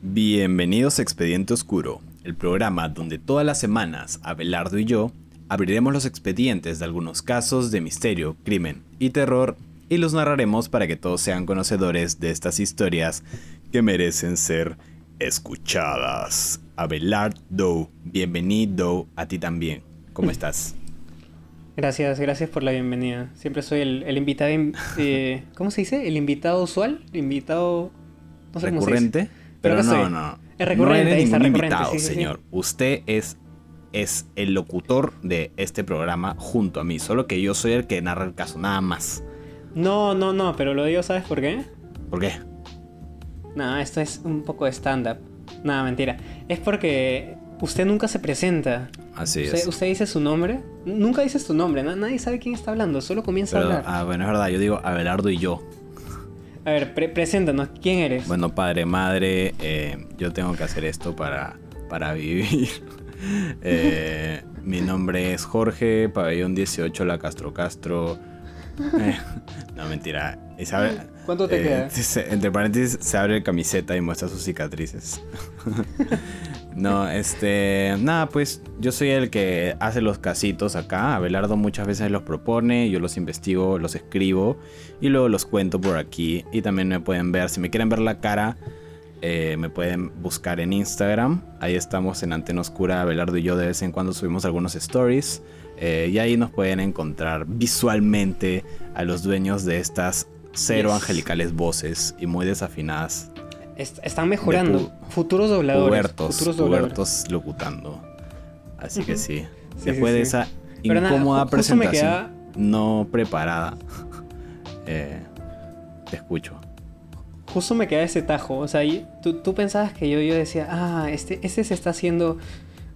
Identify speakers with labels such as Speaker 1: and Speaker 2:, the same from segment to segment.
Speaker 1: Bienvenidos a Expediente Oscuro, el programa donde todas las semanas Abelardo y yo abriremos los expedientes de algunos casos de misterio, crimen y terror y los narraremos para que todos sean conocedores de estas historias que merecen ser escuchadas. Abelardo, bienvenido a ti también. ¿Cómo estás?
Speaker 2: Gracias, gracias por la bienvenida. Siempre soy el, el invitado, in- eh, ¿cómo se dice? El invitado usual, invitado, no sé cómo se dice. Pero
Speaker 1: Pero no, no.
Speaker 2: Es recurrente,
Speaker 1: no eres ningún invitado,
Speaker 2: sí, sí, sí.
Speaker 1: señor. Usted es, es el locutor de este programa junto a mí. Solo que yo soy el que narra el caso, nada más.
Speaker 2: No, no, no, pero lo digo, ¿sabes por qué?
Speaker 1: ¿Por qué?
Speaker 2: No, esto es un poco de stand-up. Nada, mentira. Es porque usted nunca se presenta.
Speaker 1: Así
Speaker 2: Usted,
Speaker 1: es.
Speaker 2: usted dice su nombre. Nunca dices tu nombre, na- nadie sabe quién está hablando, solo comienza
Speaker 1: Pero,
Speaker 2: a hablar.
Speaker 1: ah, bueno, es verdad, yo digo Abelardo y yo.
Speaker 2: A ver, pre- preséntanos, ¿quién eres?
Speaker 1: Bueno, padre, madre, eh, yo tengo que hacer esto para, para vivir. Eh, mi nombre es Jorge, pabellón 18, La Castro Castro. Eh, no, mentira. Y sabe-
Speaker 2: ¿Cuánto te
Speaker 1: eh,
Speaker 2: queda?
Speaker 1: entre paréntesis, se abre camiseta y muestra sus cicatrices. No, este. Nada, pues yo soy el que hace los casitos acá. Abelardo muchas veces los propone, yo los investigo, los escribo y luego los cuento por aquí. Y también me pueden ver, si me quieren ver la cara, eh, me pueden buscar en Instagram. Ahí estamos en Antena Oscura. Abelardo y yo de vez en cuando subimos algunos stories. eh, y ahí nos pueden encontrar visualmente a los dueños de estas cero
Speaker 2: Yes.
Speaker 1: angelicales voces y muy desafinadas.
Speaker 2: Est- están mejorando. futuros dobladores.
Speaker 1: Pubertos,
Speaker 2: futuros dobladores.
Speaker 1: locutando. Así que sí.
Speaker 2: Sí,
Speaker 1: Después
Speaker 2: sí,
Speaker 1: de esa
Speaker 2: Pero nada,
Speaker 1: incómoda
Speaker 2: me
Speaker 1: presentación
Speaker 2: queda-
Speaker 1: no preparada, eh, te escucho.
Speaker 2: Justo me queda ese tajo. O sea, tú, tú pensabas que yo, yo decía, ah, este, este se está haciendo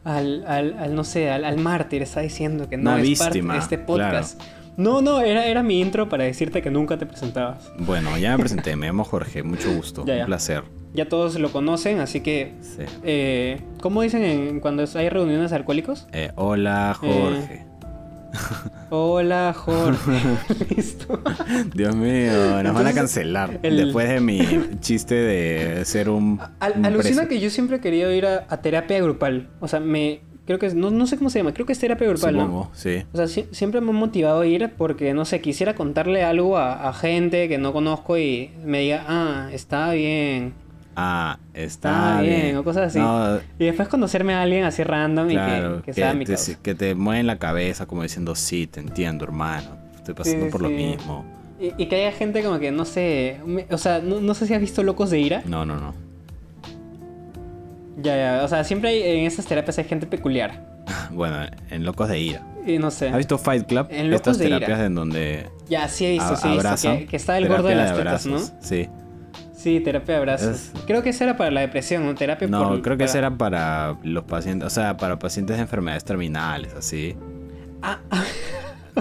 Speaker 2: al, al, al, no sé, al, al mártir. Está diciendo que no
Speaker 1: Una
Speaker 2: es parte de este podcast. No, no, era, era mi intro para decirte que nunca te presentabas.
Speaker 1: Bueno, ya me presenté, me llamo Jorge, mucho gusto,
Speaker 2: Ya,
Speaker 1: un placer.
Speaker 2: Ya todos lo conocen, así que.
Speaker 1: Sí.
Speaker 2: Eh, ¿Cómo dicen en- cuando hay reuniones de alcohólicos?
Speaker 1: Eh, hola Jorge.
Speaker 2: Hola, Jorge. Listo.
Speaker 1: Dios mío, nos van a cancelar
Speaker 2: el-
Speaker 1: después de mi chiste de ser un...
Speaker 2: Al-
Speaker 1: un
Speaker 2: alucina
Speaker 1: preso.
Speaker 2: que yo siempre he querido ir a, a terapia grupal. O sea, me. Creo que es. No, no sé cómo se llama, creo que es terapia grupal, ¿no?
Speaker 1: Supongo, sí.
Speaker 2: O sea, sie- siempre me ha motivado a ir porque, no sé, quisiera contarle algo a, a gente que no conozco y me diga, ah, está bien.
Speaker 1: Ah, está
Speaker 2: Está bien,
Speaker 1: bien.
Speaker 2: o cosas así.
Speaker 1: No,
Speaker 2: Y después conocerme a alguien así random y que, que
Speaker 1: que,
Speaker 2: sea mi
Speaker 1: te,
Speaker 2: causa.
Speaker 1: que te mueven la cabeza como diciendo, sí, te entiendo, hermano. Estoy pasando
Speaker 2: Sí,
Speaker 1: por lo mismo.
Speaker 2: Y, y que haya gente como que, no sé, me- o sea, no, no sé si has visto Locos de Ira.
Speaker 1: No, no, no.
Speaker 2: Ya, ya, o sea, siempre hay, en esas terapias hay gente peculiar.
Speaker 1: Bueno, en Locos de Ira.
Speaker 2: Y no sé.
Speaker 1: ¿Has visto Fight Club?
Speaker 2: En Locos
Speaker 1: Estas
Speaker 2: de Ira.
Speaker 1: terapias en donde
Speaker 2: Ya, sí he visto, sí he visto. Que, que está el gordo de las tetas, ¿no?
Speaker 1: Sí.
Speaker 2: Sí, terapia de abrazos.
Speaker 1: Es-
Speaker 2: Creo que esa era para la depresión, ¿no? Terapia
Speaker 1: No,
Speaker 2: por-
Speaker 1: creo que
Speaker 2: para-
Speaker 1: esa era para los pacientes, o sea, para pacientes de enfermedades terminales, así.
Speaker 2: Ah, ah,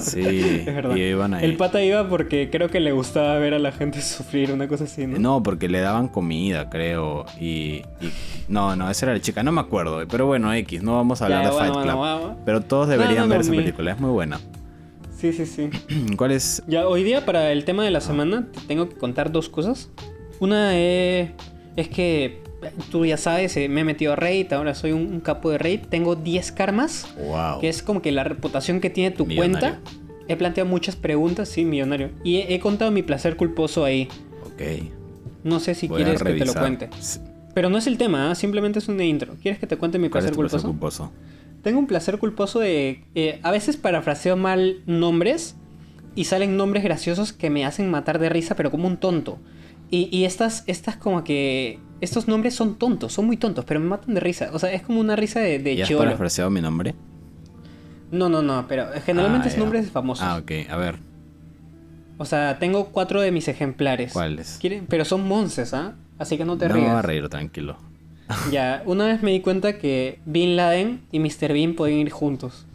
Speaker 1: Sí,
Speaker 2: es verdad.
Speaker 1: y iban ahí.
Speaker 2: El pata iba porque creo que le gustaba ver a la gente sufrir, una cosa así, ¿no?
Speaker 1: No, porque le daban comida, creo. Y, y- No, no, esa era la chica, no me acuerdo. Pero bueno, X, no vamos a hablar
Speaker 2: Ya,
Speaker 1: de
Speaker 2: bueno,
Speaker 1: Fight Club.
Speaker 2: bueno.
Speaker 1: Pero todos deberían
Speaker 2: no,
Speaker 1: ver esa película, es muy buena.
Speaker 2: Sí, sí, sí.
Speaker 1: ¿Cuál es?
Speaker 2: Ya, hoy día para el tema de la semana te tengo que contar dos cosas. Una eh, es que tú ya sabes, eh, me he metido a Raid, ahora soy un, un capo de Raid. Tengo 10 karmas,
Speaker 1: Wow.
Speaker 2: que es como que la reputación que tiene tu
Speaker 1: Millonario.
Speaker 2: cuenta. He planteado muchas preguntas, sí, millonario. Y he, he contado mi placer culposo ahí.
Speaker 1: Ok.
Speaker 2: No sé si
Speaker 1: voy
Speaker 2: quieres que te lo cuente. Pero no es el tema, ¿ah? simplemente es una intro. ¿Quieres que te cuente mi
Speaker 1: ¿Cuál es
Speaker 2: placer
Speaker 1: tu placer
Speaker 2: culposo?
Speaker 1: culposo?
Speaker 2: Tengo un placer culposo de... eh, a veces parafraseo mal nombres y salen nombres graciosos que me hacen matar de risa, pero como un tonto. Y, y estas, estas como que... Estos nombres son tontos, son muy tontos, pero me matan de risa. O sea, es como una risa de, de
Speaker 1: ¿Ya has parafraseado mi nombre?
Speaker 2: No, no, no, pero generalmente
Speaker 1: Ah,
Speaker 2: es nombres famosos.
Speaker 1: Ah, ok. A ver,
Speaker 2: O sea, tengo cuatro de mis ejemplares.
Speaker 1: ¿cuáles?
Speaker 2: ¿Quieren? Pero son monces, ¿ah? Así que no te
Speaker 1: No me
Speaker 2: rías.
Speaker 1: voy a reír, tranquilo.
Speaker 2: Ya, una vez me di cuenta que Bin Laden y Mr. Bean podían ir juntos.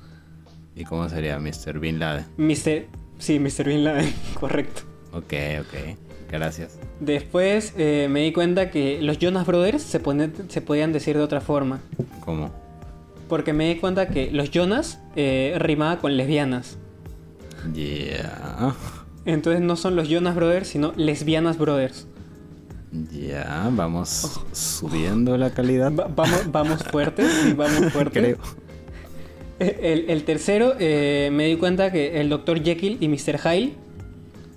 Speaker 1: ¿Y cómo sería Mr. Bin Laden?
Speaker 2: Mr. Sí, Mr. Bin Laden, correcto.
Speaker 1: Ok, ok. Gracias.
Speaker 2: Después eh, me di cuenta que los Jonas Brothers se, se podían decir de otra forma.
Speaker 1: ¿Cómo?
Speaker 2: Porque me di cuenta que los Jonas eh, rimaba con lesbianas.
Speaker 1: Yeah.
Speaker 2: Entonces no son los Jonas Brothers, sino lesbianas Brothers.
Speaker 1: Ya, vamos subiendo la calidad.
Speaker 2: Va- vamos, vamos fuertes, sí, vamos fuertes.
Speaker 1: Creo.
Speaker 2: El, el tercero, eh, me di cuenta que el Dr. Jekyll y Mr. Hyde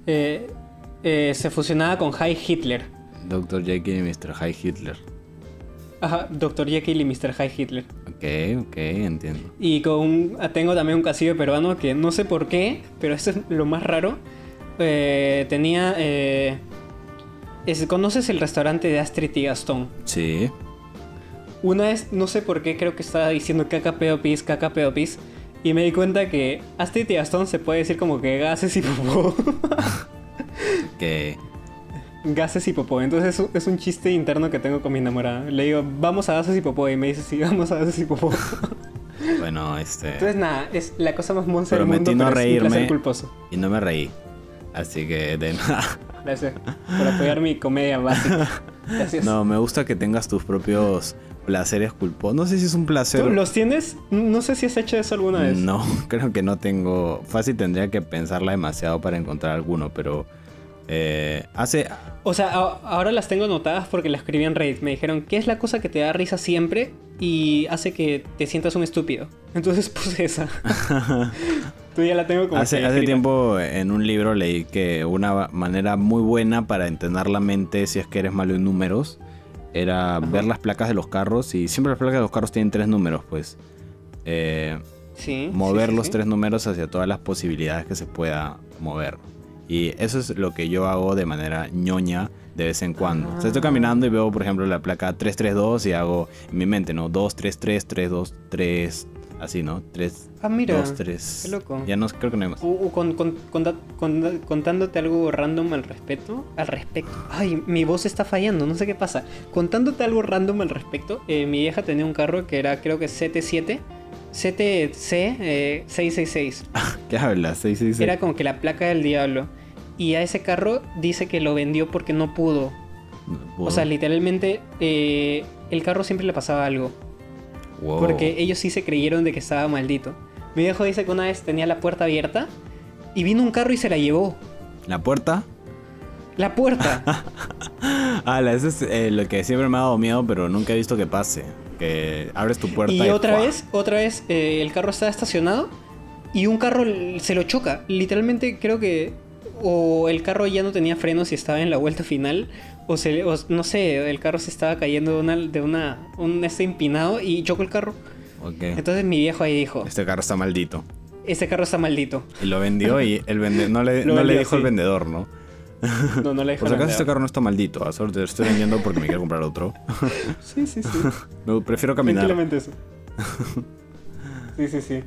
Speaker 2: eh, eh, se fusionaba con High Hitler.
Speaker 1: Dr. Jekyll y Mr. High Hitler.
Speaker 2: Ajá, Dr. Jekyll y Mr. High Hitler.
Speaker 1: Ok, ok, entiendo.
Speaker 2: Y con tengo también un casillo peruano que no sé por qué, pero esto es lo más raro. Eh, tenía... eh, es- ¿Conoces el restaurante de Astrid y Gastón?
Speaker 1: Sí.
Speaker 2: Una vez, no sé por qué, creo que estaba diciendo caca pedo pis, caca pedo pis. Y me di cuenta que Astrid y Gastón se puede decir como que gases y popó.
Speaker 1: Que.
Speaker 2: gases y popó. Entonces es un, es chiste interno que tengo con mi enamorada. Le digo, vamos a gases y popó. Y me dice, sí, vamos a gases y popó.
Speaker 1: Bueno, este.
Speaker 2: Entonces nada, es la cosa más monza del mundo,
Speaker 1: no
Speaker 2: pero es
Speaker 1: reírme.
Speaker 2: culposo.
Speaker 1: Y no me reí. Así que de nada.
Speaker 2: Gracias por apoyar mi comedia básica. Gracias.
Speaker 1: No, me gusta que tengas tus propios placeres culposos. No sé si es un placer.
Speaker 2: ¿Tú los tienes? No sé si has hecho eso alguna vez.
Speaker 1: No, creo que no tengo. Fácil tendría que pensarla demasiado para encontrar alguno, pero. Eh, hace.
Speaker 2: O sea, ahora las tengo anotadas porque las escribí en Reddit. Me dijeron, ¿qué es la cosa que te da risa siempre y hace que te sientas un estúpido? Entonces puse esa. Tú ya la tengo como
Speaker 1: Hace, hace tiempo en un libro leí que una manera muy buena para entender la mente si es que eres malo en números era ver las placas de los carros y siempre las placas de los carros tienen tres números, pues. Eh,
Speaker 2: Sí,
Speaker 1: mover
Speaker 2: sí, sí,
Speaker 1: los tres números hacia todas las posibilidades que se pueda mover. Y eso es lo que yo hago de manera ñoña de vez en cuando. O sea, estoy caminando y veo, por ejemplo, la placa 332 y hago en mi mente, ¿no? 233, 323, así, ¿no? 3,
Speaker 2: Ah, mira.
Speaker 1: 2, 3.
Speaker 2: qué loco.
Speaker 1: Ya no, creo que no hay más.
Speaker 2: U- u- con- con- con- contándote algo random al respecto. Al respecto. Ay, mi voz está fallando, no sé qué pasa. Contándote algo random al respecto. eh, mi vieja tenía un carro que era creo que 77. CTC eh, 666.
Speaker 1: ¿Qué sí, sí.
Speaker 2: Era como que la placa del diablo. Y a ese carro dice que lo vendió porque no pudo. O sea, literalmente eh, el carro siempre le pasaba algo.
Speaker 1: Wow.
Speaker 2: Porque ellos sí se creyeron de que estaba maldito. Mi viejo dice que una vez tenía la puerta abierta y vino un carro y se la llevó.
Speaker 1: ¿La puerta?
Speaker 2: La puerta.
Speaker 1: Ah, eso es eh, lo que siempre me ha dado miedo, pero nunca he visto que pase. Que abres tu puerta
Speaker 2: y otra
Speaker 1: ¡fua!
Speaker 2: vez, otra vez eh, el carro estaba estacionado y un carro se lo choca. Literalmente creo que o el carro ya no tenía frenos y estaba en la vuelta final o, se, o no sé, el carro se estaba cayendo de una de una un este empinado y chocó el carro.
Speaker 1: Ok.
Speaker 2: Entonces mi viejo ahí dijo,
Speaker 1: Este carro está maldito.
Speaker 2: "Este carro está maldito."
Speaker 1: Y lo vendió y el vende no le, no le dijo
Speaker 2: sí.
Speaker 1: vendedor, ¿no?
Speaker 2: No, no le
Speaker 1: Por si acaso este carro no está maldito, ah, solo te lo estoy vendiendo porque me quiero comprar otro.
Speaker 2: Sí, sí, sí.
Speaker 1: Prefiero caminar.
Speaker 2: Tranquilamente eso. Sí, sí, sí.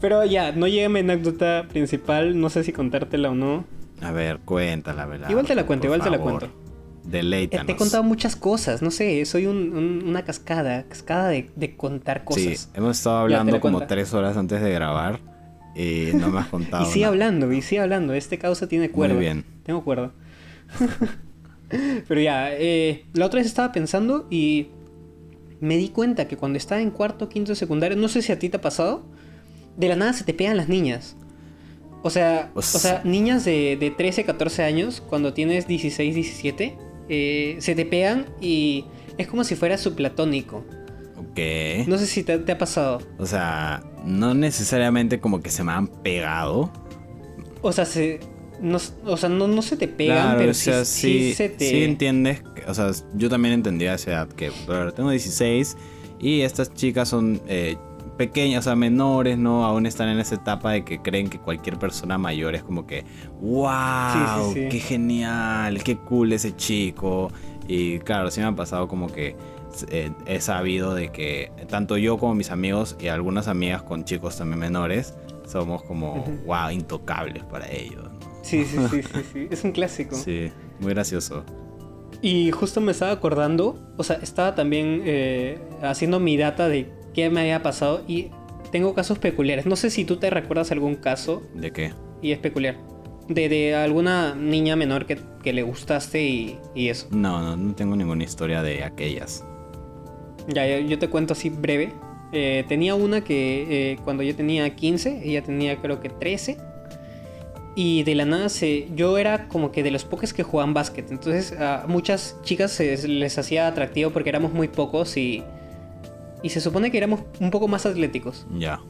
Speaker 2: Pero ya, no llega mi anécdota principal, no sé si contártela o no.
Speaker 1: A ver, cuéntala, ¿verdad?
Speaker 2: Igual te la cuento, igual te la
Speaker 1: favor.
Speaker 2: cuento. Eh,
Speaker 1: Deleítanos.
Speaker 2: te he contado muchas cosas, no sé, soy un- un- una cascada, cascada de, de contar
Speaker 1: Sí,
Speaker 2: cosas.
Speaker 1: hemos estado hablando
Speaker 2: la
Speaker 1: como tres horas antes de grabar y no me has contado.
Speaker 2: y sigue
Speaker 1: nada.
Speaker 2: hablando, y sigue hablando, este causa tiene cuerda.
Speaker 1: Muy bien.
Speaker 2: Tengo cuerda. Pero ya, eh, la otra vez estaba pensando y me di cuenta que cuando estaba en cuarto, quinto de secundaria, no sé si a ti te ha pasado, de la nada se te pegan las niñas. O sea,
Speaker 1: O
Speaker 2: o sea niñas de, de 13, 14 años, cuando tienes 16, 17, eh, se te pegan y es como si fuera su platónico. No sé si te, te ha pasado.
Speaker 1: O sea, no necesariamente como que se me han pegado.
Speaker 2: O sea, se, no, o sea, no, no se te pegan,
Speaker 1: Claro,
Speaker 2: pero
Speaker 1: o sea,
Speaker 2: sí,
Speaker 1: sí,
Speaker 2: sí se te...
Speaker 1: sí entiendes. o sea, yo también entendía a esa edad que, pero tengo 16 y estas chicas son eh, pequeñas, o sea, menores, ¿no? Aún están en esa etapa de que creen que cualquier persona mayor es como que, wow,
Speaker 2: Sí,
Speaker 1: qué genial, qué cool ese chico. Y claro, sí me ha pasado como que eh, he sabido de que tanto yo como mis amigos y algunas amigas con chicos también menores somos como,
Speaker 2: Ujú.
Speaker 1: wow, intocables para ellos. ¿no?
Speaker 2: Sí, sí, sí, sí, sí. Es un clásico.
Speaker 1: Sí, muy gracioso.
Speaker 2: Y justo me estaba acordando, o sea, estaba también eh, haciendo mi data de qué me había pasado y tengo casos peculiares. No sé si tú te recuerdas algún caso
Speaker 1: ¿De qué?
Speaker 2: y es peculiar. De, de alguna niña menor que, que le gustaste y, y eso.
Speaker 1: No, no, no tengo ninguna historia de aquellas.
Speaker 2: Ya, yo, te cuento así breve. Eh, tenía una que eh, cuando yo tenía 15, ella tenía creo que 13. y de la nada se, yo era como que de los pocos que jugaban básquet. Entonces a muchas chicas se- les hacía atractivo porque éramos muy pocos y, y se supone que éramos un poco más atléticos.
Speaker 1: Ya.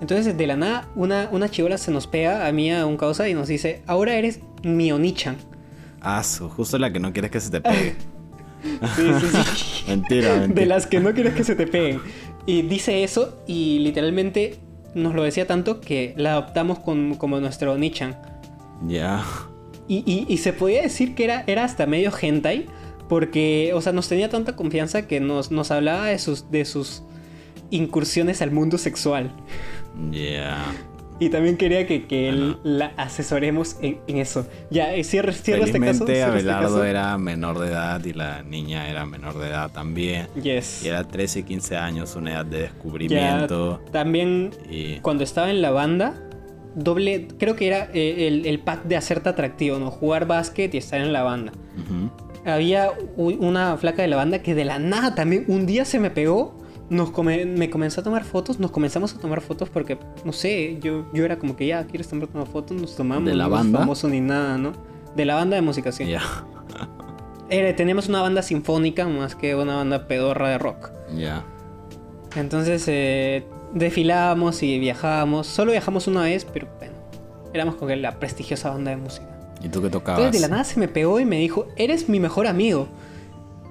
Speaker 2: Entonces de la nada una, una chivola se nos pega a mí a un causa y nos dice, ahora eres mi Onichan.
Speaker 1: Ah, justo la que no quieres que se te pegue.
Speaker 2: Sí, sí, sí.
Speaker 1: mentira, mentira.
Speaker 2: de las que no quieres que se te peguen. Y dice eso y literalmente nos lo decía tanto que la adoptamos con- como nuestro Onichan.
Speaker 1: Ya.
Speaker 2: Y, y- y se podía decir que era, era hasta medio hentai, porque, o sea, nos tenía tanta confianza que nos, nos hablaba de sus, de sus incursiones al mundo sexual.
Speaker 1: Ya.
Speaker 2: Y también quería que, que él
Speaker 1: Ajá.
Speaker 2: la asesoremos en, en eso. Ya, eh, cierra, cierra este caso. Cierra este
Speaker 1: Abelardo
Speaker 2: caso.
Speaker 1: era menor de edad y la niña era menor de edad también.
Speaker 2: Yes.
Speaker 1: Y era 13, 15 años, una edad de
Speaker 2: Ya,
Speaker 1: descubrimiento.
Speaker 2: también
Speaker 1: Y
Speaker 2: cuando estaba en la banda, doble, creo que era eh, el, el pack de hacerte atractivo, ¿no? Jugar básquet y estar en la banda.
Speaker 1: Ujú.
Speaker 2: Había u- una flaca de la banda que de la nada también un día se me pegó. Nos come- me comenzó a tomar fotos, nos comenzamos a tomar fotos porque, no sé, yo, yo era como que ya, ¿quieres tomar una foto? Nos tomamos,
Speaker 1: ¿De la
Speaker 2: no
Speaker 1: banda?
Speaker 2: famoso ni nada, ¿no? De la banda de música, sí.
Speaker 1: Ya.
Speaker 2: Teníamos una banda sinfónica más que una banda pedorra de rock.
Speaker 1: Ya.
Speaker 2: Entonces eh, desfilábamos y viajábamos. Solo viajamos una vez, pero bueno, éramos con la prestigiosa banda de música.
Speaker 1: ¿Y tú qué tocabas?
Speaker 2: Entonces de la nada se me pegó y me dijo, eres mi mejor amigo.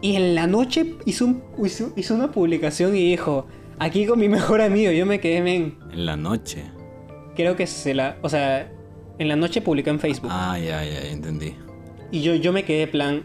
Speaker 2: Y en la noche hizo, un- hizo, hizo una publicación y dijo, aquí con mi mejor amigo. Yo me quedé, men,
Speaker 1: En la noche.
Speaker 2: creo que se la... O sea, en la noche publicó en Facebook.
Speaker 1: Ah, ya, ya, ya entendí.
Speaker 2: Y yo, yo me quedé, plan,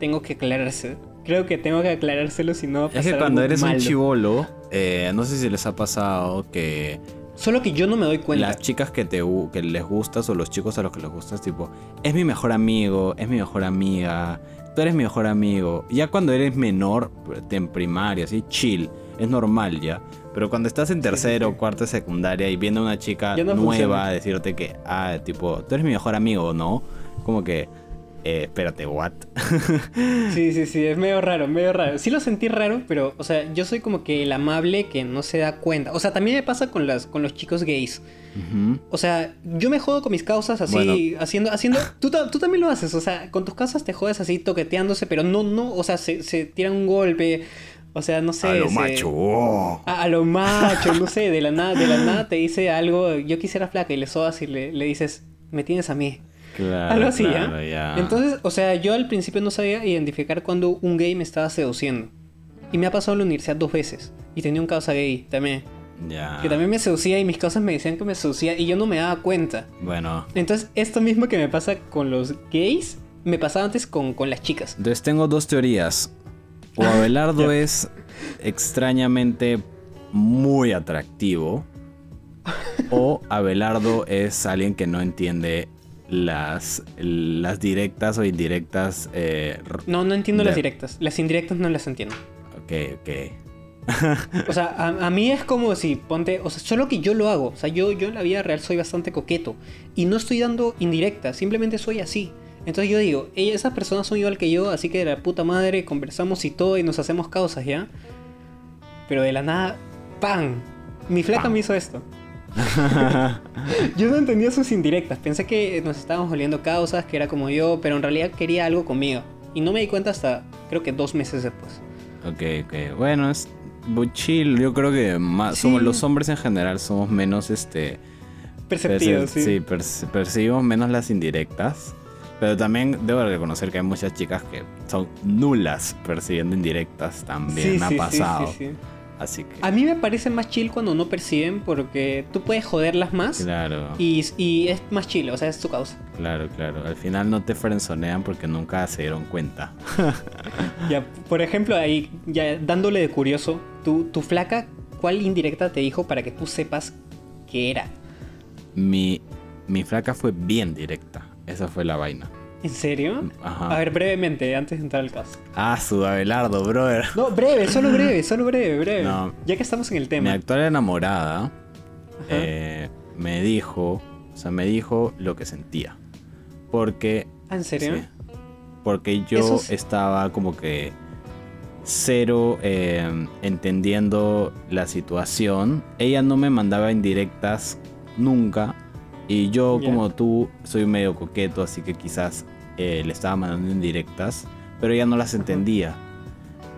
Speaker 2: tengo que aclararse. Creo que tengo que aclarárselo si no va a
Speaker 1: Es que cuando
Speaker 2: algo
Speaker 1: eres un
Speaker 2: malo.
Speaker 1: chivolo, eh, no sé si les ha pasado que
Speaker 2: Solo que yo no me doy cuenta.
Speaker 1: las chicas que te que les gustas o los chicos a los que les gustas, tipo, es mi mejor amigo, es mi mejor amiga, tú eres mi mejor amigo. Ya cuando eres menor, en primaria, así, chill, es normal ya. Pero cuando estás en tercero,
Speaker 2: sí.
Speaker 1: cuarto secundaria y viene una chica
Speaker 2: no
Speaker 1: nueva
Speaker 2: funciona.
Speaker 1: a decirte que, ah, tipo, tú eres mi mejor amigo, ¿no? Como que, eh, espérate, ¿what?
Speaker 2: Sí, sí, sí, es medio raro, medio raro. Sí lo sentí raro, pero, o sea, yo soy como que el amable que no se da cuenta. O sea, también me pasa con, las, con los chicos gays. O sea, yo me jodo con mis causas así,
Speaker 1: Bueno.
Speaker 2: haciendo, haciendo... Tú, tú también lo haces, o sea, con tus causas te jodes así toqueteándose, pero no, no, o sea, se, se tiran un golpe, o sea, no sé...
Speaker 1: a lo
Speaker 2: se-
Speaker 1: macho. oh.
Speaker 2: A, a lo macho, no sé, de la nada, de la nada te dice algo, yo quisiera flaca y le sodas y le, le dices, me tienes a mí.
Speaker 1: Claro,
Speaker 2: Algo así,
Speaker 1: claro,
Speaker 2: ¿ya?
Speaker 1: ya.
Speaker 2: Entonces, o sea, yo al principio no sabía identificar cuando un gay me estaba seduciendo. Y me ha pasado en la universidad dos veces. Y tenía un causa gay también.
Speaker 1: Ya.
Speaker 2: Que también me seducía y mis causas me decían que me seducía y yo no me daba cuenta.
Speaker 1: Bueno,
Speaker 2: Entonces, esto mismo que me pasa con los gays, me pasaba antes con, con las chicas.
Speaker 1: Entonces tengo dos teorías. O Abelardo es extrañamente muy atractivo. O Abelardo es alguien que no entiende las, las directas o indirectas. eh,
Speaker 2: No, no entiendo las directas. Las indirectas no las entiendo.
Speaker 1: ok, ok.
Speaker 2: O sea, a, a mí es como si ponte, o sea, solo que yo lo hago. O sea, yo, yo en la vida real soy bastante coqueto. Y no estoy dando indirectas, simplemente soy así. Entonces yo digo, "Ey, esas personas son igual que yo, así que de la puta madre conversamos y todo y nos hacemos causas, ¿ya? Pero de la nada, ¡pam! Mi flaca
Speaker 1: Pam.
Speaker 2: me hizo esto. Yo no entendía sus indirectas, pensé que nos estábamos oliendo causas, que era como yo, pero en realidad quería algo conmigo. Y no me di cuenta hasta creo que dos meses después.
Speaker 1: Ok, ok. Bueno, es chill. Yo creo que más,
Speaker 2: Sí.
Speaker 1: somos los hombres en general somos menos este.
Speaker 2: Perceptivo,
Speaker 1: perce-
Speaker 2: sí.
Speaker 1: perce- percibimos menos las indirectas. Pero también debo reconocer que hay muchas chicas que son nulas percibiendo indirectas. También
Speaker 2: Sí,
Speaker 1: ha
Speaker 2: sí, sí,
Speaker 1: pasado.
Speaker 2: sí, sí.
Speaker 1: Así que.
Speaker 2: A mí me parece más chill cuando no perciben porque tú puedes joderlas más
Speaker 1: Claro,
Speaker 2: y, y es más chill, o sea, es tu causa.
Speaker 1: claro, claro. Al final no te frenzonean porque nunca se dieron cuenta.
Speaker 2: Ya, por ejemplo, ahí, ya dándole de curioso, tu, tu flaca, ¿cuál indirecta te dijo para que tú sepas qué era?
Speaker 1: Mi, mi flaca fue bien directa. Esa fue la vaina.
Speaker 2: ¿En serio?
Speaker 1: Ajá.
Speaker 2: A ver, brevemente, antes de entrar al caso.
Speaker 1: Ah, su Abelardo, brother.
Speaker 2: No, breve, solo breve, solo breve, breve.
Speaker 1: No.
Speaker 2: Ya que estamos en el
Speaker 1: Mi
Speaker 2: tema.
Speaker 1: actual enamorada eh, me dijo, o sea, me dijo lo que sentía. Porque,
Speaker 2: Ah, ¿En serio?
Speaker 1: sí, porque yo estaba como que cero eh, entendiendo la situación. Ella no me mandaba indirectas nunca, Y yo, como tú, soy medio coqueto, así que quizás eh, le estaba mandando indirectas, pero ella no las entendía.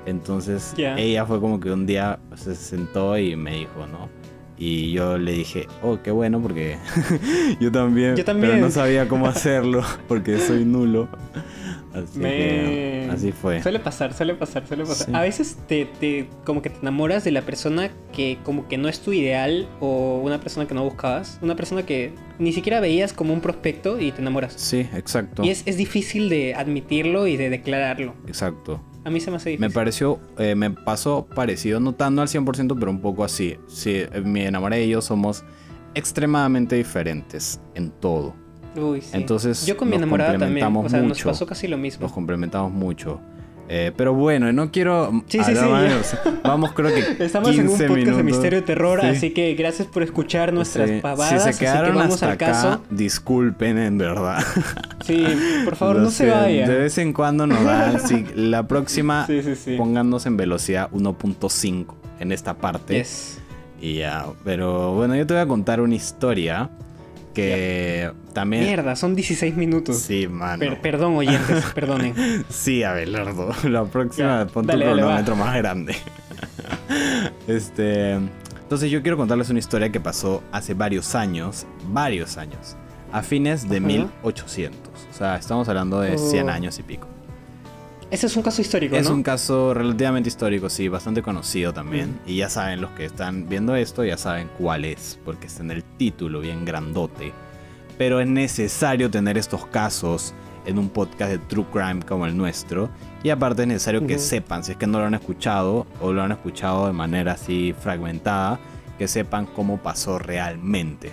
Speaker 1: Entonces,
Speaker 2: Ya.
Speaker 1: ella fue como que un día se sentó y me dijo, ¿no? Y yo le dije, oh, qué bueno, porque yo también,
Speaker 2: Yo también.
Speaker 1: pero no sabía cómo hacerlo, porque soy nulo. Así
Speaker 2: Me-
Speaker 1: que, así fue.
Speaker 2: Suele pasar, suele pasar, suele pasar.
Speaker 1: Sí.
Speaker 2: A veces te, te- como que te enamoras de la persona que como que no es tu ideal o una persona que no buscabas, una persona que ni siquiera veías como un prospecto y te enamoras.
Speaker 1: Sí, exacto.
Speaker 2: Y es, es difícil de admitirlo y de declararlo.
Speaker 1: Exacto.
Speaker 2: A mí se me hace difícil.
Speaker 1: Me pareció, eh, me pasó parecido, no tan no al 100%, pero un poco así. Sí, me enamoré y yo somos extremadamente diferentes en todo.
Speaker 2: Uy, sí.
Speaker 1: Entonces,
Speaker 2: Yo con mi
Speaker 1: nos
Speaker 2: enamorada también. O sea, nos
Speaker 1: mucho.
Speaker 2: pasó casi lo mismo.
Speaker 1: Nos complementamos mucho. Eh, pero bueno, no quiero...
Speaker 2: Sí, sí, sí,
Speaker 1: de los- Vamos, creo que...
Speaker 2: Estamos en un
Speaker 1: 15
Speaker 2: podcast de
Speaker 1: minutos.
Speaker 2: misterio y terror,
Speaker 1: Sí.
Speaker 2: así que gracias por escuchar nuestras
Speaker 1: Sí.
Speaker 2: pavadas.
Speaker 1: Si se
Speaker 2: así que
Speaker 1: quedaron
Speaker 2: vamos
Speaker 1: hasta
Speaker 2: al
Speaker 1: acá,
Speaker 2: caso.
Speaker 1: disculpen en verdad.
Speaker 2: Sí, por favor, no se
Speaker 1: sé,
Speaker 2: vaya.
Speaker 1: De vez en cuando nos da. sí, la próxima, pónganos en velocidad 1.5 en esta parte.
Speaker 2: Yes.
Speaker 1: Y ya, pero bueno, yo te voy a contar una historia también...
Speaker 2: Mierda, son 16 minutos.
Speaker 1: Sí, mano.
Speaker 2: Per- perdón, oyentes, perdonen.
Speaker 1: Sí, Abelardo. La próxima
Speaker 2: Ya,
Speaker 1: pon tu cronómetro más grande. este. Entonces yo quiero contarles una historia que pasó hace varios años. Varios años. A fines de
Speaker 2: Ajá.
Speaker 1: 1800. O sea, estamos hablando de 100
Speaker 2: Oh.
Speaker 1: años y pico.
Speaker 2: Ese es un caso histórico,
Speaker 1: Es
Speaker 2: ¿no?
Speaker 1: un caso relativamente histórico, sí, bastante conocido también. Y ya saben, los que están viendo esto, ya saben cuál es, porque está en el título bien grandote. Pero es necesario tener estos casos en un podcast de True Crime como el nuestro. Y aparte es necesario que sepan, si es que no lo han escuchado o lo han escuchado de manera así fragmentada, que sepan cómo pasó realmente.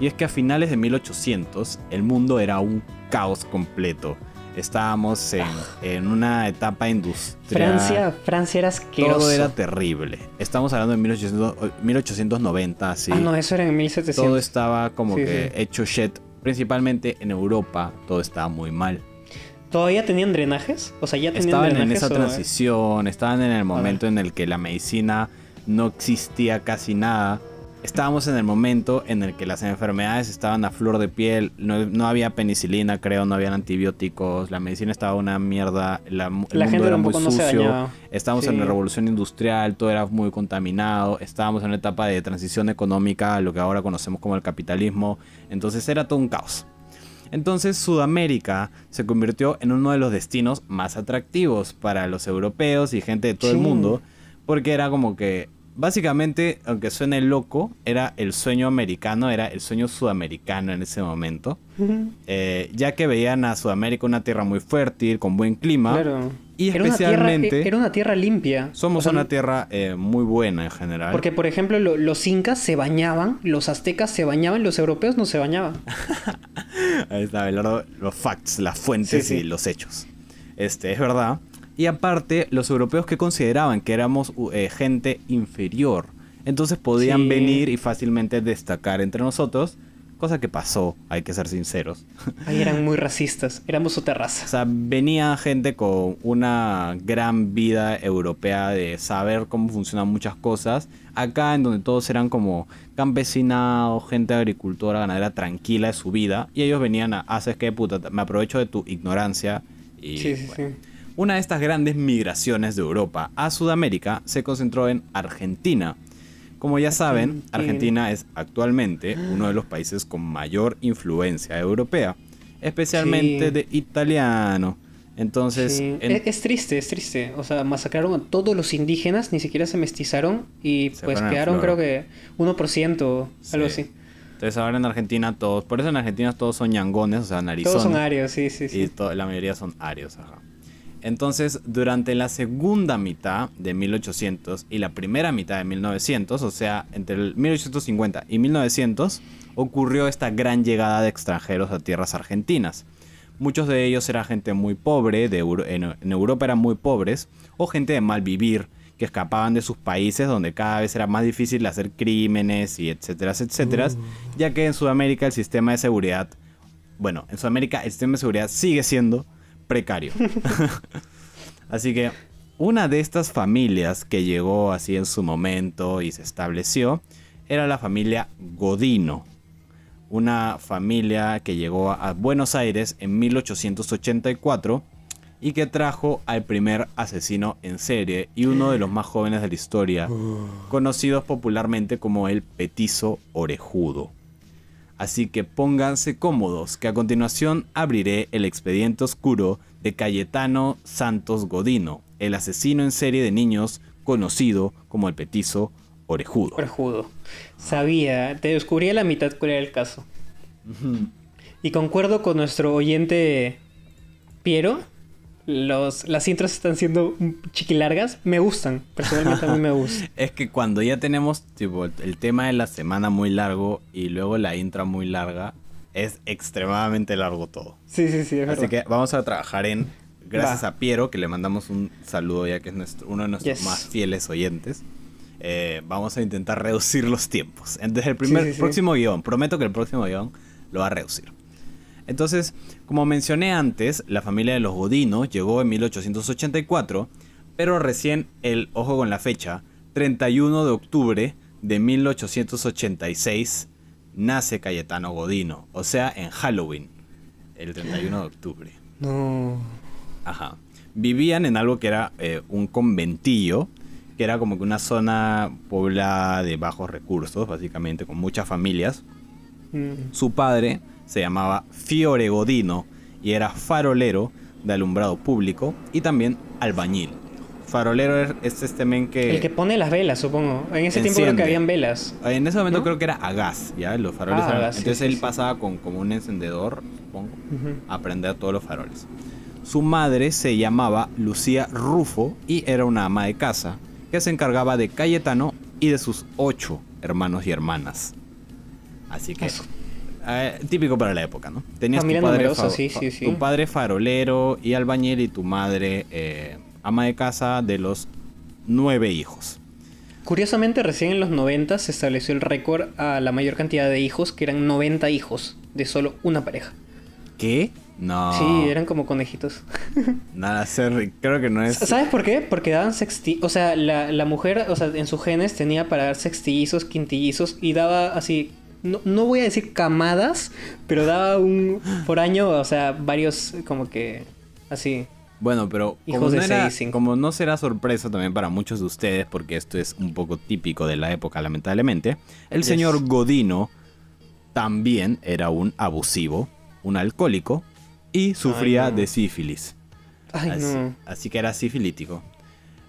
Speaker 1: Y es que a finales de 1800 el mundo era un caos completo. Estábamos en, en una etapa industrial.
Speaker 2: Francia, Francia era asqueroso.
Speaker 1: Todo era terrible. Estamos hablando de 1800 1890, así.
Speaker 2: Ah, no, eso era en 1700.
Speaker 1: todo estaba como
Speaker 2: Sí,
Speaker 1: que
Speaker 2: sí.
Speaker 1: hecho shit. Principalmente en Europa, todo estaba muy mal.
Speaker 2: ¿Todavía tenían drenajes? O sea, ya tenían
Speaker 1: Estaban en
Speaker 2: drenajes.
Speaker 1: esa transición, estaban en el momento en el que la medicina no existía casi nada. Estábamos en el momento en el que las enfermedades estaban a flor de piel, no, no había penicilina, creo, no habían antibióticos, la medicina estaba una mierda, la, el
Speaker 2: La
Speaker 1: mundo
Speaker 2: gente
Speaker 1: era muy
Speaker 2: no
Speaker 1: sucio, estábamos
Speaker 2: Sí.
Speaker 1: en la revolución industrial, todo era muy contaminado, estábamos en una etapa de transición económica a lo que ahora conocemos como el capitalismo, entonces era todo un caos. Entonces Sudamérica se convirtió en uno de los destinos más atractivos para los europeos y gente de todo el mundo, porque era como que, básicamente, aunque suene loco, era el sueño americano, era el sueño sudamericano en ese momento, eh, ya que veían a Sudamérica una tierra muy fértil, con buen clima,
Speaker 2: Claro.
Speaker 1: y
Speaker 2: Era una tierra-
Speaker 1: especialmente
Speaker 2: era una tierra limpia.
Speaker 1: somos
Speaker 2: O sea,
Speaker 1: una tierra eh, muy buena en general.
Speaker 2: Porque, por ejemplo, lo- los incas se bañaban, los aztecas se bañaban, los europeos no se bañaban.
Speaker 1: Ahí está, Abelardo, los facts, las fuentes
Speaker 2: Sí, sí.
Speaker 1: y los hechos. Este, es verdad. Y aparte, los europeos que consideraban que éramos eh, gente inferior. Entonces podían
Speaker 2: Sí.
Speaker 1: venir y fácilmente destacar entre nosotros. Cosa que pasó, hay que ser sinceros.
Speaker 2: Ahí eran muy racistas, éramos otra
Speaker 1: O
Speaker 2: raza.
Speaker 1: sea, venía gente con una gran vida europea de saber cómo funcionan muchas cosas. Acá en donde todos eran como campesinados, gente agricultora, ganadera tranquila de su vida. Y ellos venían a, haces que puta, me aprovecho de tu ignorancia. Y,
Speaker 2: Sí, sí,
Speaker 1: bueno.
Speaker 2: sí.
Speaker 1: Una de estas grandes migraciones de Europa a Sudamérica se concentró en Argentina. Como ya saben,
Speaker 2: Argentina.
Speaker 1: Es actualmente uno de los países con mayor influencia europea, especialmente
Speaker 2: Sí.
Speaker 1: de italiano. Entonces,
Speaker 2: Sí.
Speaker 1: en-
Speaker 2: Es, es triste, es triste. O sea, masacraron a todos los indígenas, ni siquiera se mestizaron y
Speaker 1: Se
Speaker 2: pues quedaron creo que 1%, algo
Speaker 1: Sí.
Speaker 2: así.
Speaker 1: entonces ahora en Argentina todos, por eso en Argentina todos son ñangones, o sea, narizones.
Speaker 2: Todos son arios, sí, sí, sí.
Speaker 1: Y la mayoría son arios, ajá. Entonces, durante la segunda mitad de 1800 y la primera mitad de 1900, o sea, entre el 1850 y 1900, ocurrió esta gran llegada de extranjeros a tierras argentinas. Muchos de ellos eran gente muy pobre, de Euro- en, en Europa eran muy pobres, o gente de mal vivir, que escapaban de sus países donde cada vez era más difícil hacer crímenes y etcétera, etcétera, ya que en Sudamérica el sistema de seguridad bueno, en Sudamérica el sistema de seguridad sigue siendo precario. así que una de estas familias que llegó así en su momento y se estableció era la familia Godino. una familia que llegó a Buenos Aires en 1884 y que trajo al primer asesino en serie y uno de los más jóvenes de la historia, conocidos popularmente como el petizo orejudo. Así que pónganse cómodos, que a continuación abriré el expediente oscuro de Cayetano Santos Godino, el asesino en serie de niños conocido como el petizo orejudo.
Speaker 2: Orejudo. Sabía, te descubrí a la mitad cuál era el caso. Y concuerdo con nuestro oyente Piero. Los, las intros están siendo chiquilargas. Me gustan. Personalmente a mí me gustan.
Speaker 1: es que cuando ya tenemos tipo, el tema de la semana muy largo y luego la intro muy larga, es extremadamente largo todo.
Speaker 2: Sí, sí, sí.
Speaker 1: Así que vamos a trabajar en. Gracias a Piero, que le mandamos un saludo ya que es nuestro, uno de nuestros más fieles oyentes. Eh, vamos a intentar reducir los tiempos. Desde el primer, próximo guion, prometo que el próximo guion lo va a reducir. Entonces, como mencioné antes, la familia de los Godinos llegó en 1884, pero recién el, ojo con la fecha, 31 de octubre de 1886, nace Cayetano Godino, o sea, en Halloween, el 31 de octubre.
Speaker 2: No.
Speaker 1: Ajá. Vivían en algo que era eh, un conventillo, que era como que una zona poblada de bajos recursos, básicamente, con muchas familias. Mm. Su padre se llamaba Fiore Godino y era farolero de alumbrado público y también albañil. Farolero es este men que...
Speaker 2: El que pone las velas, supongo. En ese tiempo creo que habían velas.
Speaker 1: En ese momento creo que era a gas, ¿ya? Los faroles ah, Entonces él pasaba con como un encendedor, supongo, a prender todos los faroles. Su madre se llamaba Lucía Rufo y era una ama de casa que se encargaba de Cayetano y de sus ocho hermanos y hermanas. Así que... Eh, típico para la época, ¿no?
Speaker 2: Tenías tu padre, sí, sí, sí.
Speaker 1: tu padre farolero y albañil y tu madre eh, ama de casa de los nueve hijos.
Speaker 2: Curiosamente, recién en los 90 se estableció el récord a la mayor cantidad de hijos, que eran 90 hijos de solo una pareja.
Speaker 1: ¿Qué? No.
Speaker 2: Sí, eran como conejitos.
Speaker 1: Nada, ser, creo que no es.
Speaker 2: ¿Sabes por qué? Porque daban sextillizos. O sea, la, mujer, o sea, en sus genes tenía para dar sextillizos, quintillizos y daba así. No, no voy a decir camadas, pero daba un. Por año, o sea, varios como que. Así.
Speaker 1: Bueno, pero como, no era, como no será sorpresa también para muchos de ustedes, porque esto es un poco típico de la época, lamentablemente, el señor Godino también era un abusivo, un alcohólico y sufría de sífilis. así, que era sifilítico.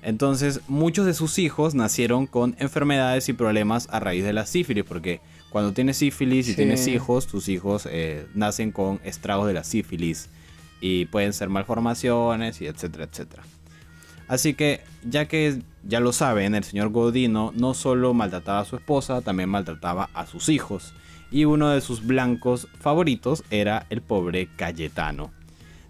Speaker 1: Entonces, muchos de sus hijos nacieron con enfermedades y problemas a raíz de la sífilis, porque cuando tienes sífilis y tienes hijos, tus hijos eh, nacen con estragos de la sífilis y pueden ser malformaciones y etcétera, etcétera. Así que, ya que ya lo saben, el señor Godino no solo maltrataba a su esposa, también maltrataba a sus hijos y uno de sus blancos favoritos era el pobre Cayetano,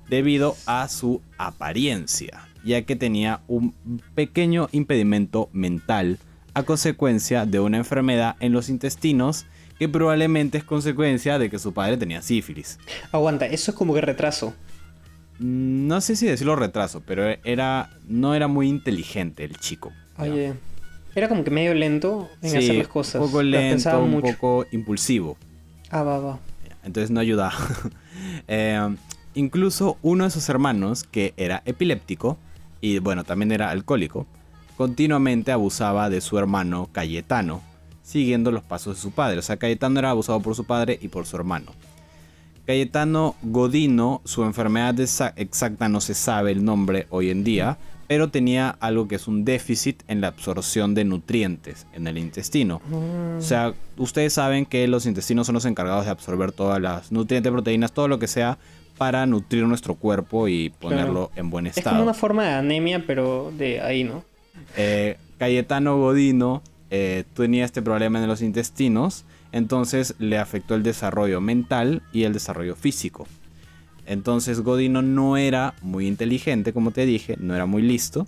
Speaker 1: debido a su apariencia, ya que tenía un pequeño impedimento mental a consecuencia de una enfermedad en los intestinos que probablemente es consecuencia de que su padre tenía sífilis.
Speaker 2: Aguanta, eso es como que retraso.
Speaker 1: Mm, no sé si decirlo retraso, pero era no era muy inteligente el chico.
Speaker 2: Oye. Era como que medio lento en hacer las cosas.
Speaker 1: Un poco lento, un poco impulsivo.
Speaker 2: Ah, va, va.
Speaker 1: Entonces no ayudaba. Eh, incluso uno de sus hermanos, que era epiléptico y bueno, también era alcohólico, continuamente abusaba de su hermano Cayetano, siguiendo los pasos de su padre. O sea, Cayetano era abusado por su padre y por su hermano. Cayetano Godino, su enfermedad exacta no se sabe el nombre hoy en día, pero tenía algo que es un déficit en la absorción de nutrientes en el intestino. O sea, ustedes saben que los intestinos son los encargados de absorber todas las nutrientes, proteínas, todo lo que sea para nutrir nuestro cuerpo y ponerlo en buen estado. Es
Speaker 2: como una forma de anemia, pero de ahí, ¿no?
Speaker 1: Eh, Cayetano Godino eh, tenía este problema en los intestinos, entonces le afectó el desarrollo mental y el desarrollo físico. Entonces Godino no era muy inteligente, como te dije, no era muy listo.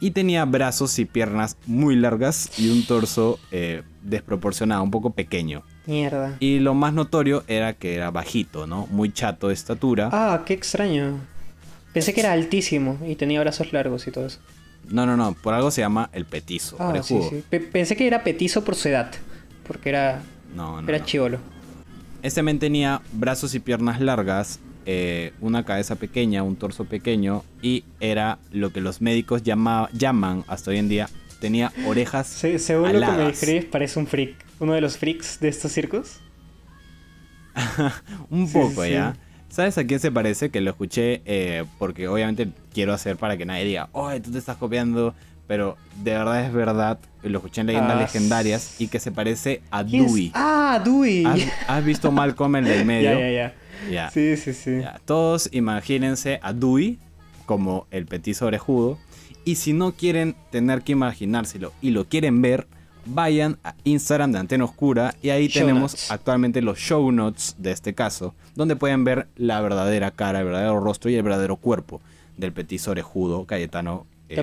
Speaker 1: Y tenía brazos y piernas muy largas y un torso eh, desproporcionado, un poco pequeño.
Speaker 2: Mierda.
Speaker 1: Y lo más notorio era que era bajito, ¿no? Muy chato de estatura.
Speaker 2: Ah, qué extraño. Pensé que era altísimo y tenía brazos largos y todo eso.
Speaker 1: No, no, no. Por algo se llama el petizo.
Speaker 2: Ah, sí, sí. pensé que era petizo por su edad. Porque era. No, no. Era chivolo.
Speaker 1: Este men tenía brazos y piernas largas, eh, una cabeza pequeña, un torso pequeño y era lo que los médicos llama- llaman hasta hoy en día, tenía orejas
Speaker 2: Se- según lo que me describes, parece un freak. Uno de los freaks de estos circos.
Speaker 1: Un poco
Speaker 2: sí,
Speaker 1: ya. ¿Sabes a quién se parece? Que lo escuché eh, porque obviamente quiero hacer para que nadie diga, oye, tú te estás copiando. Pero de verdad es verdad, lo escuché en leyendas
Speaker 2: Ah,
Speaker 1: legendarias y que se parece a. Dewey.
Speaker 2: Ah, Dewey.
Speaker 1: ¿Has, has visto Malcolm en el medio?
Speaker 2: ya, ya, ya.
Speaker 1: Ya.
Speaker 2: Sí, sí, sí.
Speaker 1: Ya, Todos imagínense a Dewey como el petiso orejudo. Y si no quieren tener que imaginárselo y lo quieren ver, vayan a Instagram de Antena Oscura y ahí
Speaker 2: Show
Speaker 1: tenemos
Speaker 2: notes.
Speaker 1: actualmente los show notes de este caso, donde pueden ver la verdadera cara, el verdadero rostro y el verdadero cuerpo del petiso orejudo Cayetano eh.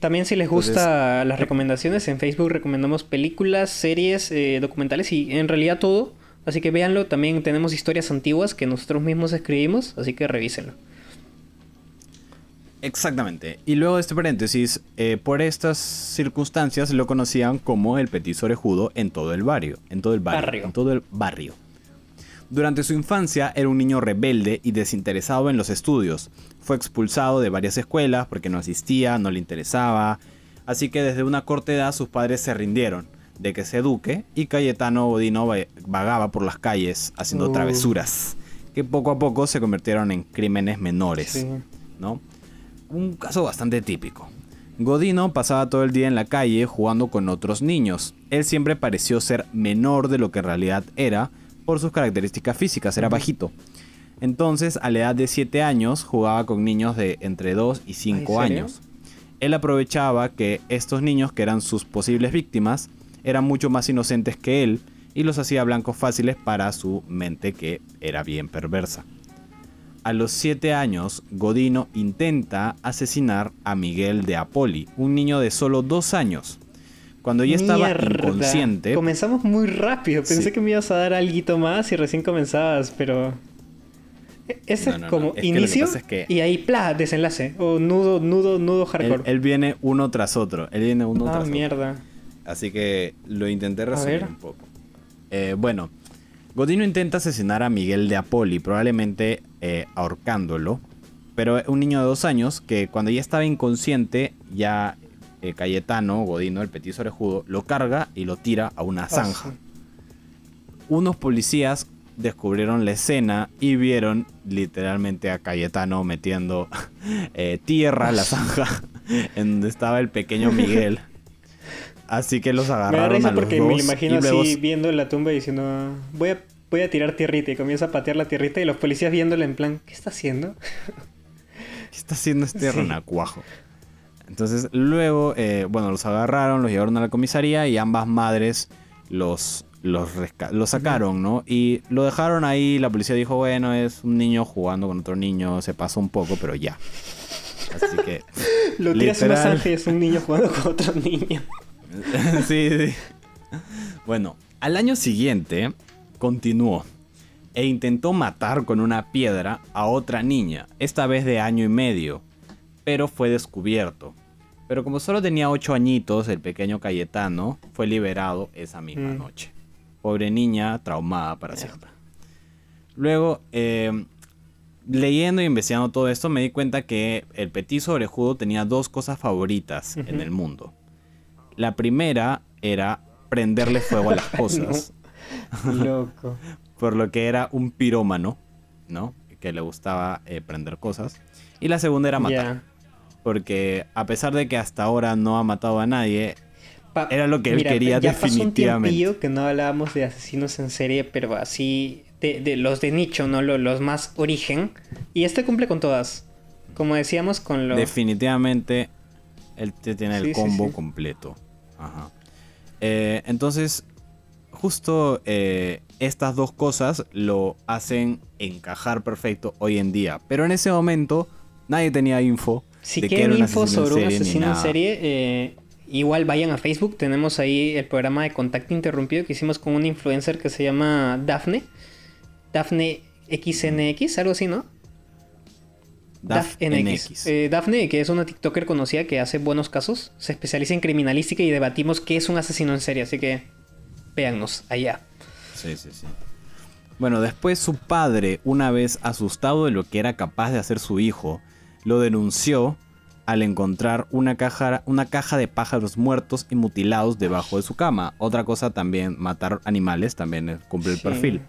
Speaker 2: También si les
Speaker 1: Entonces-
Speaker 2: gusta las recomendaciones, en Facebook recomendamos películas, series, eh, documentales y en realidad todo. Así que véanlo, también tenemos historias antiguas que nosotros mismos escribimos, así que revísenlo.
Speaker 1: Exactamente. Y luego de este paréntesis, eh, por estas circunstancias lo conocían como el petiso orejudo en todo el barrio. En todo el barrio.
Speaker 2: Barrio.
Speaker 1: En todo el barrio. Durante su infancia era un niño rebelde y desinteresado en los estudios. Fue expulsado de varias escuelas porque no asistía, no le interesaba. Así que desde una corta edad sus padres se rindieron de que se eduque y Cayetano Godino va- vagaba por las calles haciendo
Speaker 2: Uh.
Speaker 1: travesuras que poco a poco se convirtieron en crímenes menores.
Speaker 2: Sí.
Speaker 1: ¿no? Un caso bastante típico. Godino pasaba todo el día en la calle jugando con otros niños. Él siempre pareció ser menor de lo que en realidad era por sus características físicas, era bajito. Entonces, a la edad de 7 años, jugaba con niños de entre 2 y 5
Speaker 2: ¿en serio?
Speaker 1: años. Él aprovechaba que estos niños, que eran sus posibles víctimas, eran mucho más inocentes que él y los hacía blancos fáciles para su mente que era bien perversa. A los 7 años, Godino intenta asesinar a Miguel de Apoli, un niño de solo 2 años. Cuando ya estaba
Speaker 2: Mierda.
Speaker 1: inconsciente,
Speaker 2: Comenzamos muy rápido. Pensé
Speaker 1: Sí.
Speaker 2: que me ibas a dar algo más y recién comenzabas, pero. E- Ese
Speaker 1: No,
Speaker 2: es
Speaker 1: no.
Speaker 2: como
Speaker 1: que que
Speaker 2: inicio
Speaker 1: pasa es que-
Speaker 2: y ahí, pla, desenlace. O nudo, nudo, nudo hardcore.
Speaker 1: él viene uno tras otro. Él viene uno
Speaker 2: ah,
Speaker 1: tras otro.
Speaker 2: mierda.
Speaker 1: Así que lo intenté resumir un poco. Eh, bueno, Godino intenta asesinar a Miguel de Apoli, probablemente eh, ahorcándolo. Pero un niño de dos años que cuando ya estaba inconsciente, ya eh, Cayetano, Godino, el petiso orejudo, lo carga y lo tira a una zanja.
Speaker 2: Ah,
Speaker 1: Unos policías descubrieron la escena y vieron literalmente a Cayetano metiendo eh, tierra a la zanja en donde estaba el pequeño Miguel. Así que los
Speaker 2: Me da
Speaker 1: agarraron a
Speaker 2: risa
Speaker 1: los
Speaker 2: porque
Speaker 1: dos
Speaker 2: me imagino
Speaker 1: luego
Speaker 2: así viendo la tumba y diciendo, voy a, voy a tirar tierrita y comienza a patear la tierrita y los policías viéndola en plan, ¿qué está haciendo?
Speaker 1: ¿Qué está haciendo este
Speaker 2: Sí.
Speaker 1: renacuajo? Entonces, luego, eh, bueno, los agarraron, los llevaron a la comisaría y ambas madres los, los, sacaron, ¿no? Y lo dejaron ahí. La policía dijo, bueno, es un niño jugando con otro niño, se pasó un poco, pero ya. Así que,
Speaker 2: Lo tiras
Speaker 1: Literal.
Speaker 2: y es un niño jugando con otro niño.
Speaker 1: sí, sí. Bueno, al año siguiente continuó e intentó matar con una piedra a otra niña, esta vez de año y medio, pero fue descubierto. Pero como solo tenía 8 añitos, el pequeño Cayetano fue liberado esa misma
Speaker 2: Mm.
Speaker 1: noche. Pobre niña, traumada para siempre. Luego, eh, leyendo y investigando todo esto, me di cuenta que el petiso orejudo tenía dos cosas favoritas en el mundo. La primera era prenderle fuego a las cosas,
Speaker 2: Loco.
Speaker 1: por lo que era un pirómano, ¿no? Que le gustaba eh, prender cosas. Y la segunda era matar, porque a pesar de que hasta ahora no ha matado a nadie,
Speaker 2: Pa-
Speaker 1: Era lo que él quería
Speaker 2: ya pasó un
Speaker 1: definitivamente.
Speaker 2: que no hablábamos de asesinos en serie, pero así de, de los de nicho, ¿no? Lo- Los, más origen. Y este cumple con todas. Como decíamos con lo...
Speaker 1: definitivamente él tiene el
Speaker 2: Sí, sí,
Speaker 1: combo
Speaker 2: sí.
Speaker 1: completo. Ajá. Eh, entonces, justo eh, estas dos cosas lo hacen encajar perfecto hoy en día. Pero en ese momento nadie tenía info.
Speaker 2: Si
Speaker 1: de
Speaker 2: quieren
Speaker 1: un
Speaker 2: info sobre un asesino en serie, eh, igual vayan a Facebook. Tenemos ahí el programa de Contacto Interrumpido que hicimos con una influencer que se llama Dafne. Dafne XNX, algo así, ¿no?
Speaker 1: Daf NX.
Speaker 2: Eh, Dafne, que es una TikToker conocida que hace buenos casos, se especializa en criminalística y debatimos qué es un asesino en serie. Así que véannos allá.
Speaker 1: Sí, sí, sí. Bueno, después su padre, una vez asustado de lo que era capaz de hacer su hijo, lo denunció al encontrar una caja, una caja de pájaros muertos y mutilados debajo de su cama. Otra cosa también, matar animales también cumple el
Speaker 2: Sí.
Speaker 1: perfil.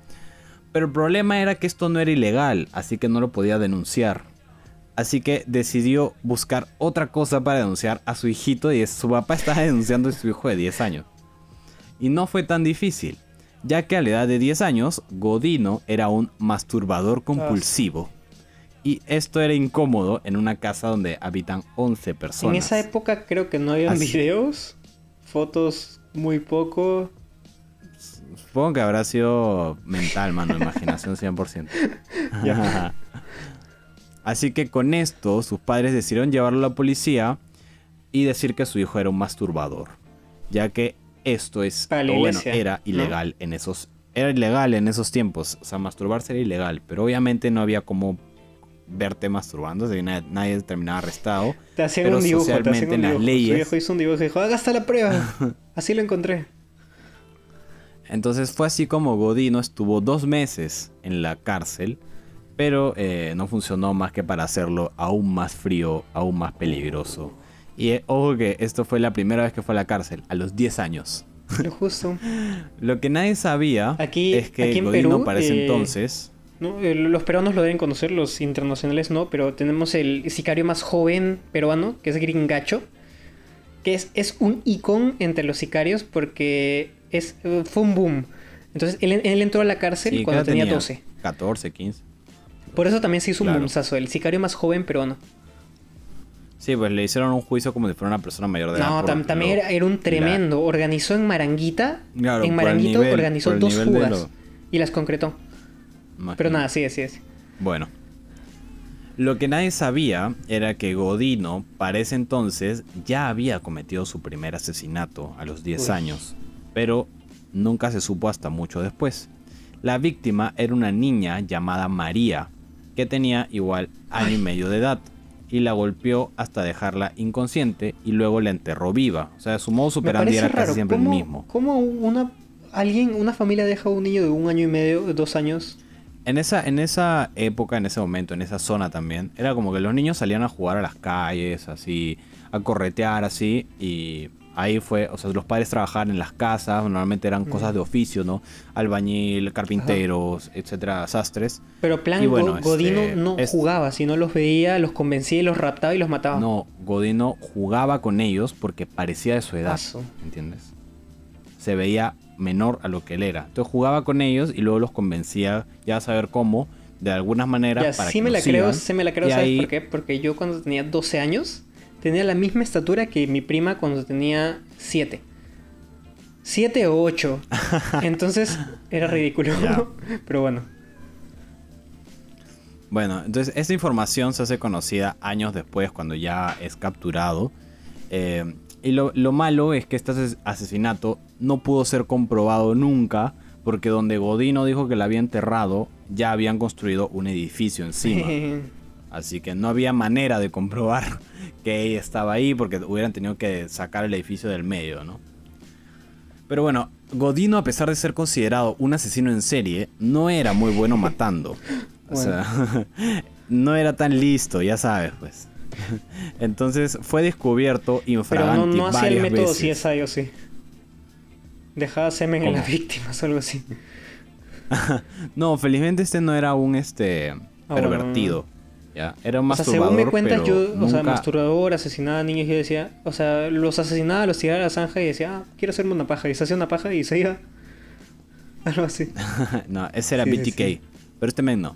Speaker 1: Pero el problema era que esto no era ilegal, así que no lo podía denunciar. Así que decidió buscar otra cosa para denunciar a su hijito y su papá estaba denunciando a su hijo de 10 años. Y no fue tan difícil, ya que a la edad de 10 años, Godino era un masturbador compulsivo. Y esto era incómodo en una casa donde habitan 11 personas.
Speaker 2: En esa época creo que no habían
Speaker 1: Así-
Speaker 2: videos, fotos muy poco.
Speaker 1: Supongo que habrá sido mental, mano, imaginación 100%.
Speaker 2: Ya.
Speaker 1: Así que con esto, sus padres decidieron llevarlo a la policía y decir que su hijo era un masturbador. Ya que esto es, o bueno, era
Speaker 2: ¿no?
Speaker 1: ilegal en esos, era ilegal en esos tiempos. O sea, masturbarse era ilegal, pero obviamente no había como verte que nadie, nadie terminaba arrestado.
Speaker 2: Te hacían
Speaker 1: Pero
Speaker 2: un dibujo, te
Speaker 1: socialmente
Speaker 2: hacían un
Speaker 1: en las.
Speaker 2: Su
Speaker 1: leyes-
Speaker 2: viejo hizo un dibujo y dijo, haga hasta la prueba. Así lo encontré.
Speaker 1: Entonces fue así como Godino estuvo dos meses en la cárcel, pero eh, no funcionó más que para hacerlo aún más frío, aún más peligroso. Y eh, ojo que esto fue la primera vez que fue a la cárcel, a los 10 años.
Speaker 2: Lo justo.
Speaker 1: Lo que nadie sabía
Speaker 2: Aquí-
Speaker 1: es que
Speaker 2: aquí en
Speaker 1: Godino
Speaker 2: Perú,
Speaker 1: para ese
Speaker 2: eh,
Speaker 1: entonces...
Speaker 2: ¿no? Eh, Los peruanos lo deben conocer, los internacionales no, pero tenemos el sicario más joven peruano, que es Gringacho, que es, es un icón entre los sicarios porque es, fue un boom. Entonces él, él entró a la cárcel
Speaker 1: sí,
Speaker 2: cuando
Speaker 1: ¿qué edad
Speaker 2: tenía 12.
Speaker 1: 14, 15.
Speaker 2: Por eso también se hizo
Speaker 1: Claro.
Speaker 2: un boomzazo, el sicario más joven peruano.
Speaker 1: Sí, pues le hicieron un juicio como si fuera una persona mayor de edad.
Speaker 2: No, tam- también
Speaker 1: lo-
Speaker 2: era, era un tremendo. Organizó en Maranguita.
Speaker 1: Claro,
Speaker 2: en Maranguito
Speaker 1: nivel-
Speaker 2: organizó dos fugas
Speaker 1: lo-
Speaker 2: y las concretó. Pero nada, sí, sí, sí.
Speaker 1: Bueno. Lo que nadie sabía era que Godino, para ese entonces, ya había cometido su primer asesinato a los 10
Speaker 2: Uy.
Speaker 1: años, pero nunca se supo hasta mucho después. La víctima era una niña llamada María, que tenía igual año y medio de edad, y la golpeó hasta dejarla inconsciente y luego la enterró viva. O sea, su modo
Speaker 2: parece
Speaker 1: era casi siempre
Speaker 2: ¿Cómo,
Speaker 1: el mismo.
Speaker 2: ¿Cómo una, alguien, una familia deja a un niño de un año y medio, de dos años?
Speaker 1: En esa, en esa época, en ese momento, en esa zona también, era como que los niños salían a jugar a las calles, así, a corretear, así, y ahí fue, o sea, los padres trabajaban en las casas, normalmente eran cosas de oficio, ¿no? Albañil, carpinteros, etcétera, sastres.
Speaker 2: Pero plan
Speaker 1: bueno,
Speaker 2: Go- Godino
Speaker 1: este,
Speaker 2: no
Speaker 1: es-
Speaker 2: jugaba, sino los veía, los convencía y los raptaba y los mataba.
Speaker 1: No, Godino jugaba con ellos porque parecía de su edad,
Speaker 2: Aso.
Speaker 1: ¿entiendes? Se veía menor a lo que él era. Entonces jugaba con ellos y luego los convencía, ya a saber cómo, de algunas maneras,
Speaker 2: Ya,
Speaker 1: para
Speaker 2: sí
Speaker 1: que
Speaker 2: me la creo,
Speaker 1: sigan.
Speaker 2: sí me la creo,
Speaker 1: Y
Speaker 2: ¿sabes
Speaker 1: ahí-
Speaker 2: por qué? Porque yo cuando tenía 12 años tenía la misma estatura que mi prima cuando tenía 7. 7 o 8. Entonces era ridículo. Pero bueno.
Speaker 1: Bueno, entonces esta información se hace conocida años después cuando ya es capturado. Eh, y lo, lo malo es que este ases- asesinato no pudo ser comprobado nunca porque donde Godino dijo que la había enterrado ya habían construido un edificio encima. Así que no había manera de comprobar que ella estaba ahí porque hubieran tenido que sacar el edificio del medio, ¿no? Pero bueno, Godino a pesar de ser considerado un asesino en serie, no era muy bueno matando. O sea, no era tan listo, ya sabes, pues. Entonces fue descubierto
Speaker 2: Pero no,
Speaker 1: infraganti
Speaker 2: no hacía el método
Speaker 1: veces.
Speaker 2: CSI o sí. Dejaba semen en
Speaker 1: ¿Cómo?
Speaker 2: las víctimas o algo así.
Speaker 1: No, felizmente este no era un este
Speaker 2: Ah,
Speaker 1: pervertido. Ya, era un
Speaker 2: O sea,
Speaker 1: masturbador,
Speaker 2: según me cuentas, yo, o sea,
Speaker 1: nunca-
Speaker 2: masturbador, asesinaba a niños, yo decía, o sea, los asesinaba, los tiraba a la zanja y decía, ah, quiero hacerme una paja. Y se hacía una paja y se iba. Algo así.
Speaker 1: no, ese era
Speaker 2: Sí, sí,
Speaker 1: BTK.
Speaker 2: sí.
Speaker 1: Pero este men no.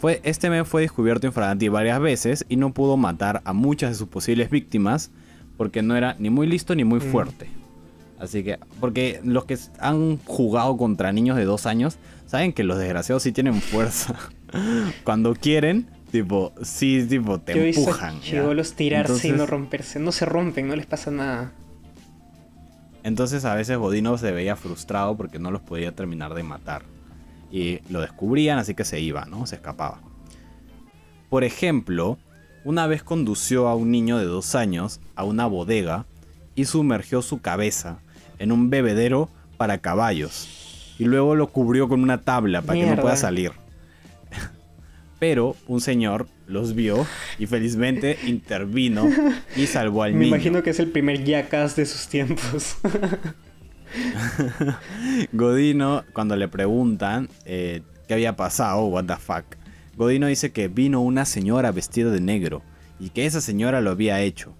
Speaker 1: Fue, este men fue descubierto infraganti varias veces y no pudo matar a muchas de sus posibles víctimas porque no era ni muy listo ni muy
Speaker 2: Mm.
Speaker 1: fuerte. Así que, porque los que han jugado contra niños de dos años saben que los desgraciados sí tienen fuerza. Cuando quieren, tipo, sí, tipo, te
Speaker 2: yo
Speaker 1: empujan. ¿ya?
Speaker 2: chivolos tirarse y no romperse. No se rompen, no les pasa nada.
Speaker 1: Entonces a veces Godino se veía frustrado porque no los podía terminar de matar. Y lo descubrían, así que se iba, ¿no? Se escapaba. Por ejemplo, una vez condució a un niño de dos años a una bodega y sumergió su cabeza en un bebedero para caballos. y luego lo cubrió con una tabla para que no pueda salir. Pero un señor los vio y felizmente intervino y salvó al niño.
Speaker 2: Me imagino que es el primer Jackass de sus tiempos.
Speaker 1: Godino, cuando le preguntan eh, qué había pasado, what the fuck, Godino dice que vino una señora vestida de negro y que esa señora lo había hecho.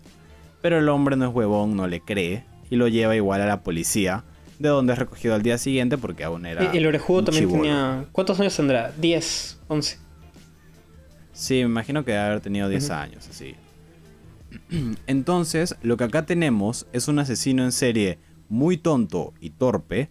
Speaker 1: Pero el hombre no es huevón, no le cree y lo lleva igual a la policía, de donde es recogido al día siguiente porque aún era.
Speaker 2: Y el orejudo también tenía. ¿Cuántos años tendrá? ¿10? ¿11?
Speaker 1: Sí, me imagino que debe haber tenido 10 años, así. Entonces, lo que acá tenemos es un asesino en serie muy tonto y torpe,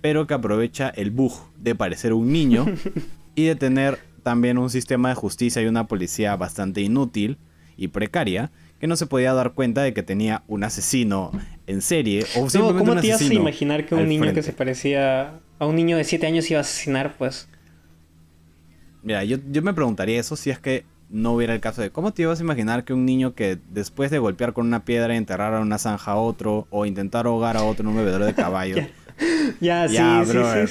Speaker 1: pero que aprovecha el bug de parecer un niño y de tener también un sistema de justicia y una policía bastante inútil y precaria, que no se podía dar cuenta de que tenía un asesino en serie o simplemente
Speaker 2: ¿Cómo te ibas a imaginar que un niño que se parecía a un niño de 7 años iba a asesinar, pues?
Speaker 1: Mira, yo, me preguntaría eso si es que no hubiera el caso de cómo te ibas a imaginar que un niño que después de golpear con una piedra y enterrar a una zanja a otro o intentar ahogar a otro en un bebedor de caballo.
Speaker 2: ya, sí,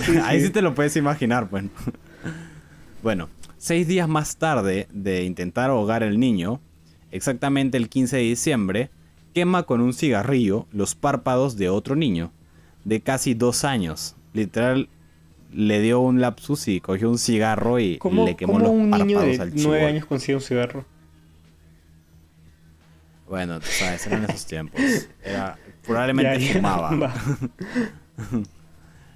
Speaker 2: sí,
Speaker 1: Ahí sí te lo puedes imaginar, pues. bueno, seis días más tarde de intentar ahogar al niño, exactamente el 15 de diciembre, quema con un cigarrillo los párpados de otro niño de casi dos años. Literal, le dio un lapsus y cogió un cigarro y le quemó los un niño de
Speaker 2: nueve años consigue un cigarro?
Speaker 1: Bueno, tú sabes, eran esos tiempos. Era, probablemente fumaba.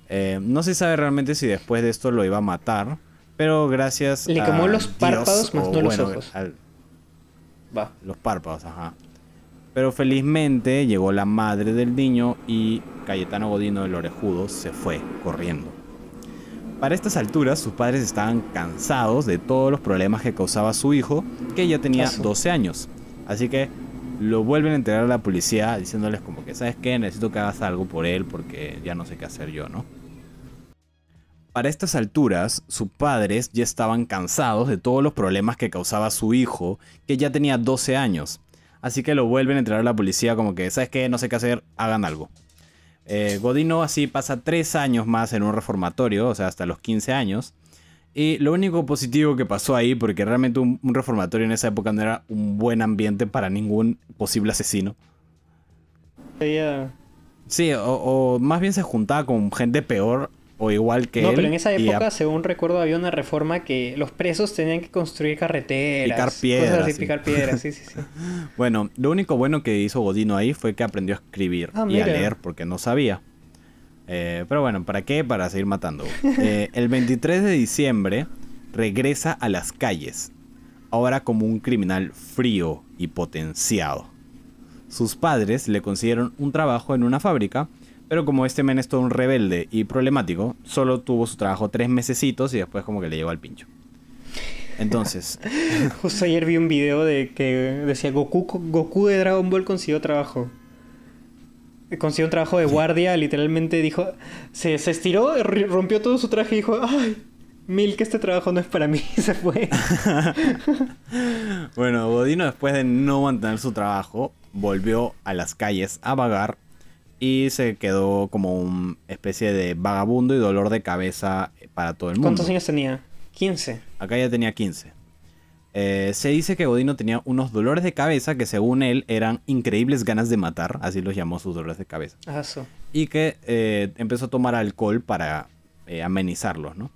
Speaker 1: Eh, no se sabe realmente si después de esto lo iba a matar, pero gracias
Speaker 2: Le quemó los párpados más no los ojos.
Speaker 1: Va. Los párpados, ajá. Pero felizmente llegó la madre del niño y Cayetano Godino del Orejudo se fue corriendo. Para estas alturas, sus padres estaban cansados de todos los problemas que causaba su hijo, que ya tenía 12 años. Así que lo vuelven a entregar a la policía diciéndoles como que, ¿sabes qué? Necesito que hagas algo por él porque ya no sé qué hacer yo, ¿no? Para estas alturas, sus padres ya estaban cansados de todos los problemas que causaba su hijo, que ya tenía 12 años. Así que lo vuelven a entregar a la policía como que, ¿sabes qué? No sé qué hacer, hagan algo. Eh, Godino así pasa tres años más en un reformatorio, o sea, hasta los 15 años. Y lo único positivo que pasó ahí, porque realmente un, reformatorio en esa época no era un buen ambiente para ningún posible asesino. Sí, o, o, más bien se juntaba con gente peor o igual que
Speaker 2: no, pero en esa época, según recuerdo, había una reforma que los presos tenían que construir carreteras.
Speaker 1: Picar piedras.
Speaker 2: picar piedras, sí, sí, sí.
Speaker 1: bueno, lo único bueno que hizo Godino ahí fue que aprendió a escribir ah, y a leer porque no sabía. Eh, pero bueno, ¿para qué? Para seguir matando. Eh, el 23 de diciembre regresa a las calles, ahora como un criminal frío y potenciado. Sus padres le consiguieron un trabajo en una fábrica pero como este men es todo un rebelde y problemático, solo tuvo su trabajo tres mesecitos y después como que le llegó al pincho. Entonces.
Speaker 2: Justo ayer vi un video de que decía Goku, Goku de Dragon Ball consiguió trabajo. Consiguió un trabajo de guardia, literalmente dijo. Se, se estiró, rompió todo su traje y dijo, ay, Mil, que este trabajo no es para mí, se fue.
Speaker 1: bueno, Godino después de no mantener su trabajo, volvió a las calles a vagar y se quedó como una especie de vagabundo y dolor de cabeza para todo el mundo.
Speaker 2: ¿Cuántos años tenía? 15.
Speaker 1: Acá ya tenía 15. Eh, se dice que Godino tenía unos dolores de cabeza que según él eran increíbles ganas de matar, así los llamó sus dolores de cabeza.
Speaker 2: Ah,
Speaker 1: y que eh, empezó a tomar alcohol para eh, amenizarlos, ¿no?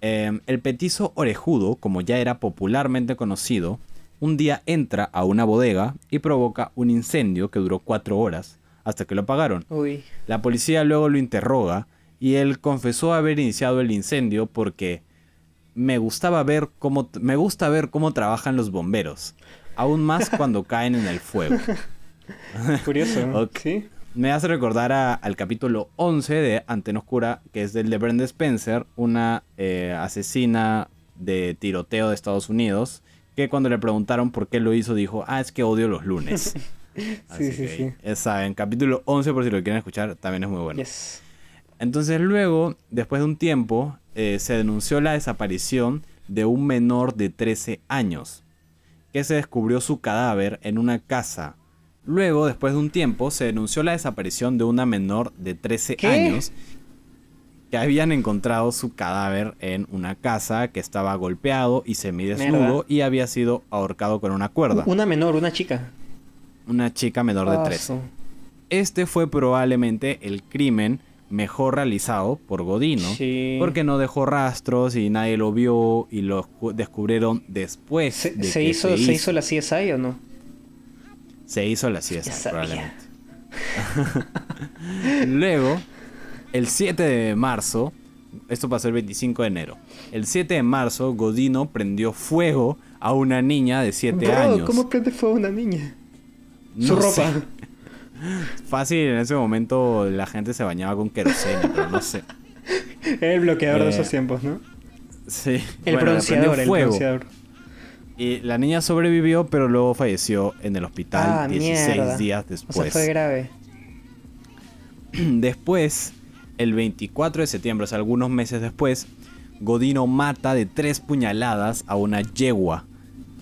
Speaker 1: el petizo orejudo, como ya era popularmente conocido, un día entra a una bodega y provoca un incendio que duró cuatro horas hasta que lo apagaron. La policía luego lo interroga y él confesó haber iniciado el incendio porque me gustaba ver cómo me gusta ver cómo trabajan los bomberos, aún más cuando caen en el fuego.
Speaker 2: Curioso. ¿Sí?
Speaker 1: Me hace recordar al capítulo 11 de Antena Oscura, que es del de Brenda Spencer, una eh, asesina de tiroteo de Estados Unidos, que cuando le preguntaron por qué lo hizo, dijo, ah, es que odio los lunes.
Speaker 2: sí, sí, sí.
Speaker 1: Ya saben, capítulo 11 por si lo quieren escuchar, también es muy bueno. Entonces luego, después de un tiempo, eh, se denunció la desaparición de un menor de 13 años, que se descubrió su cadáver en una casa. Luego, después de un tiempo, se denunció la desaparición de una menor de 13 años que habían encontrado su cadáver en una casa que estaba golpeado y semidesnudo y había sido ahorcado con una cuerda.
Speaker 2: Una menor, una chica.
Speaker 1: Una chica menor de
Speaker 2: Ah,
Speaker 1: 13.
Speaker 2: su-
Speaker 1: Este fue probablemente el crimen mejor realizado por Godino,
Speaker 2: Sí.
Speaker 1: porque no dejó rastros y nadie lo vio y lo descubrieron después
Speaker 2: ¿Se,
Speaker 1: de
Speaker 2: se
Speaker 1: que
Speaker 2: hizo,
Speaker 1: se,
Speaker 2: ¿Se hizo la CSI o no?
Speaker 1: Se hizo la CSI, probablemente. Luego, el 7 de marzo, esto pasó el 25 de enero. El 7 de marzo, Godino prendió fuego a una niña de 7
Speaker 2: Bro,
Speaker 1: años.
Speaker 2: ¿Cómo prende fuego una niña?
Speaker 1: No
Speaker 2: Su ropa.
Speaker 1: sé. Fácil, en ese momento la gente se bañaba con queroseno, pero no sé.
Speaker 2: El bloqueador de
Speaker 1: Eh,
Speaker 2: esos tiempos, ¿no?
Speaker 1: Sí.
Speaker 2: El
Speaker 1: bueno,
Speaker 2: el pronunciador.
Speaker 1: Y la niña sobrevivió, pero luego falleció en el hospital
Speaker 2: Ah,
Speaker 1: 16
Speaker 2: mierda.
Speaker 1: días
Speaker 2: O sea,
Speaker 1: después.
Speaker 2: fue grave.
Speaker 1: Después, el 24 de septiembre, o sea, algunos meses después, Godino mata de tres puñaladas a una yegua.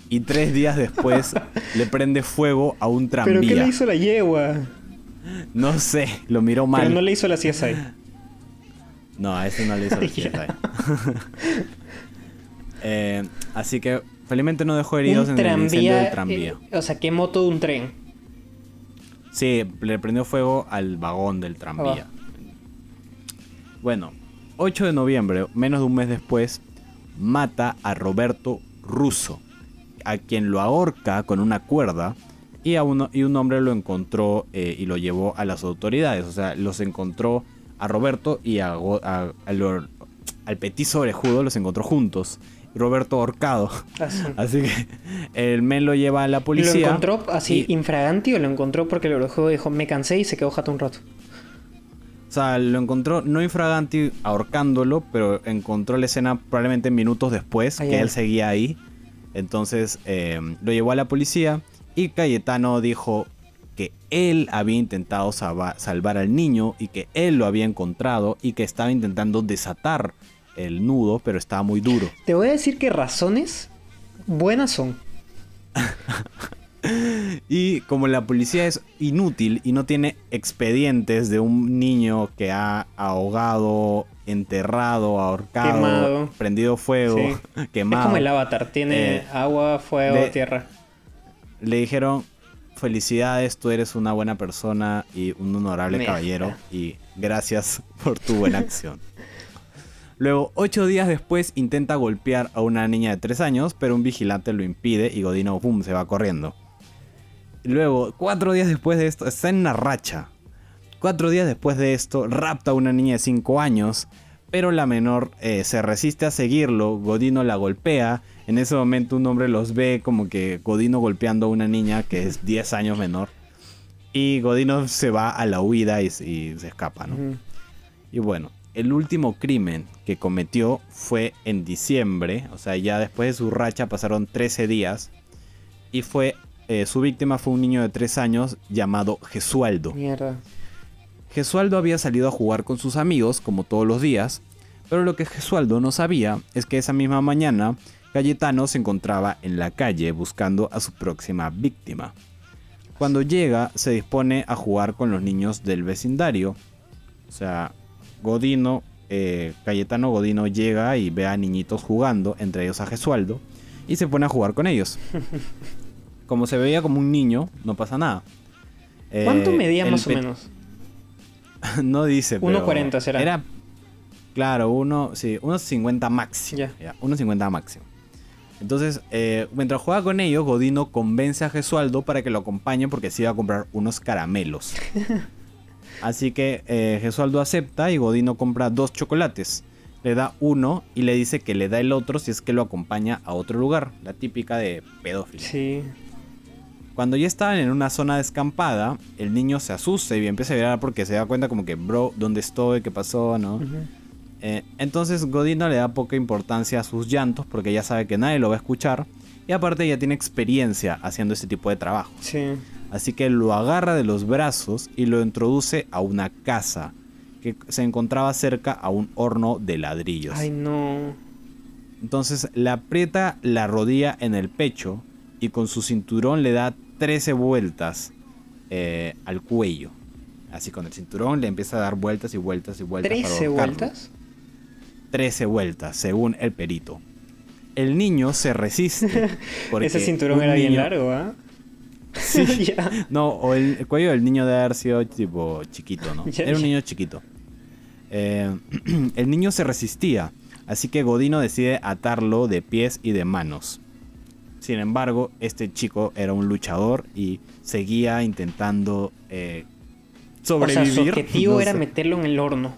Speaker 1: Y tres días después le prende fuego a un
Speaker 2: ¿Pero
Speaker 1: tranvía.
Speaker 2: qué le hizo la yegua?
Speaker 1: No sé, lo miró mal.
Speaker 2: Pero no le hizo la CSI.
Speaker 1: No, a ese no le hizo la. CSI. Eh, así que felizmente no dejó heridos en el incendio
Speaker 2: tranvía.
Speaker 1: del tranvía.
Speaker 2: eh, o sea, quemó todo un tren.
Speaker 1: Sí, le prendió fuego al vagón del tranvía. Bueno, 8 de noviembre, menos de un mes después, mata a Roberto Russo, a quien lo ahorca con una cuerda y, a uno, y un hombre lo encontró eh, y lo llevó a las autoridades. O sea, los encontró a Roberto y a, al, petizo orejudo, los encontró juntos. Roberto ahorcado.
Speaker 2: Así.
Speaker 1: Así que el men lo lleva a la
Speaker 2: ¿Lo
Speaker 1: policía.
Speaker 2: encontró así
Speaker 1: y-
Speaker 2: infraganti o lo encontró porque el orejudo dijo me cansé y se quedó jato un rato?
Speaker 1: O sea, lo encontró no infraganti ahorcándolo, pero encontró la escena probablemente minutos después,
Speaker 2: Ah,
Speaker 1: que él seguía ahí. Entonces eh, lo llevó a la policía y Cayetano dijo que él había intentado salva- salvar al niño y que él lo había encontrado y que estaba intentando desatar el nudo, pero estaba muy duro.
Speaker 2: Te voy a decir que razones buenas son.
Speaker 1: Y como la policía es inútil y no tiene expedientes de un niño que ha ahogado, enterrado, ahorcado,
Speaker 2: Quemado.
Speaker 1: prendido fuego,
Speaker 2: Sí.
Speaker 1: quemado.
Speaker 2: Es como el avatar, tiene
Speaker 1: Eh,
Speaker 2: agua, fuego, tierra.
Speaker 1: Le dijeron, felicidades, tú eres una buena persona y un honorable caballero y gracias por tu buena acción. Luego, ocho días después, intenta golpear a una niña de tres años, pero un vigilante lo impide y Godino pum, se va corriendo. Luego, cuatro días después de esto, está en una racha. Cuatro días después de esto, rapta a una niña de cinco años, pero la menor eh, se resiste a seguirlo, Godino la golpea, en ese momento un hombre los ve como que Godino golpeando a una niña que es 10 años menor, y Godino se va a la huida y, y se escapa, ¿no? Y bueno, el último crimen que cometió fue en diciembre, o sea, ya después de su racha pasaron 13 días, y fue, eh, su víctima fue un niño de 3 años llamado Gesualdo.
Speaker 2: Mierda.
Speaker 1: Gesualdo había salido a jugar con sus amigos, como todos los días, pero lo que Gesualdo no sabía es que esa misma mañana Cayetano se encontraba en la calle buscando a su próxima víctima. Cuando llega, se dispone a jugar con los niños del vecindario. O sea, Godino, eh, Cayetano Godino llega y ve a niñitos jugando, entre ellos a Gesualdo, y se pone a jugar con ellos. Como se veía como un niño, no pasa nada.
Speaker 2: ¿Cuánto
Speaker 1: Eh,
Speaker 2: medía más o menos?
Speaker 1: no dice, pero
Speaker 2: 1.40 será.
Speaker 1: Era, claro, uno, sí, unos 50 máximo.
Speaker 2: Ya.
Speaker 1: Ya, unos 50 máximo. Entonces, eh, mientras juega con ellos, Godino convence a Gesualdo para que lo acompañe porque se iba a comprar unos caramelos. Así que eh, Gesualdo acepta y Godino compra dos chocolates. Le da uno y le dice que le da el otro si es que lo acompaña a otro lugar. La típica de pedófilo.
Speaker 2: Sí.
Speaker 1: Cuando ya estaban en una zona descampada, el niño se asusta y empieza a llorar porque se da cuenta como que, bro, ¿dónde estoy? ¿Qué pasó? ¿No?
Speaker 2: Ujú.
Speaker 1: Eh, entonces Godino le da poca importancia a sus llantos porque ya sabe que nadie lo va a escuchar y aparte ya tiene experiencia haciendo este tipo de trabajo.
Speaker 2: Sí.
Speaker 1: Así que lo agarra de los brazos y lo introduce a una casa que se encontraba cerca a un horno de ladrillos.
Speaker 2: Ay, no.
Speaker 1: Entonces le aprieta la rodilla en el pecho y con su cinturón le da 13 vueltas eh, al cuello. así con el cinturón, le empieza a dar vueltas y vueltas y vueltas. para
Speaker 2: ¿13
Speaker 1: ahorcarlo.
Speaker 2: vueltas?
Speaker 1: 13 vueltas, según el perito. El niño se resiste. porque
Speaker 2: Ese cinturón era bien largo, ¿ah?
Speaker 1: Sí.
Speaker 2: Ya.
Speaker 1: No, o el, el cuello del niño debe haber sido tipo chiquito, ¿no? Era un niño chiquito. Eh, el niño se resistía, así que Godino decide atarlo de pies y de manos. Sin embargo, este chico era un luchador y seguía intentando eh,
Speaker 2: O sea,
Speaker 1: sobrevivir.
Speaker 2: su objetivo
Speaker 1: No
Speaker 2: era
Speaker 1: sé.
Speaker 2: meterlo en el horno.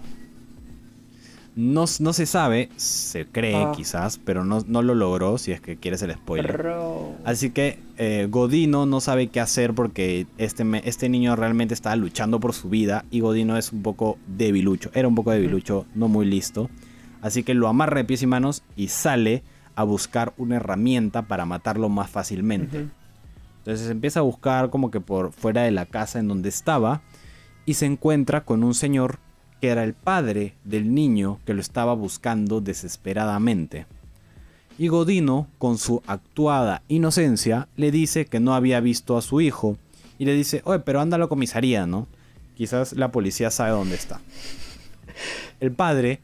Speaker 1: No, no se sabe, se cree
Speaker 2: Ah.
Speaker 1: quizás, pero no, no lo logró si es que quieres el spoiler.
Speaker 2: Bro.
Speaker 1: Así que eh, Godino no sabe qué hacer porque este, este niño realmente estaba luchando por su vida y Godino es un poco debilucho. Era un poco debilucho, no muy listo. Así que lo amarra de pies y manos y sale a buscar una herramienta para matarlo más fácilmente. Entonces empieza a buscar como que por fuera de la casa en donde estaba y se encuentra con un señor que era el padre del niño que lo estaba buscando desesperadamente. Y Godino, con su actuada inocencia, le dice que no había visto a su hijo y le dice, oye, pero anda a la comisaría, ¿no? Quizás la policía sabe dónde está. El padre,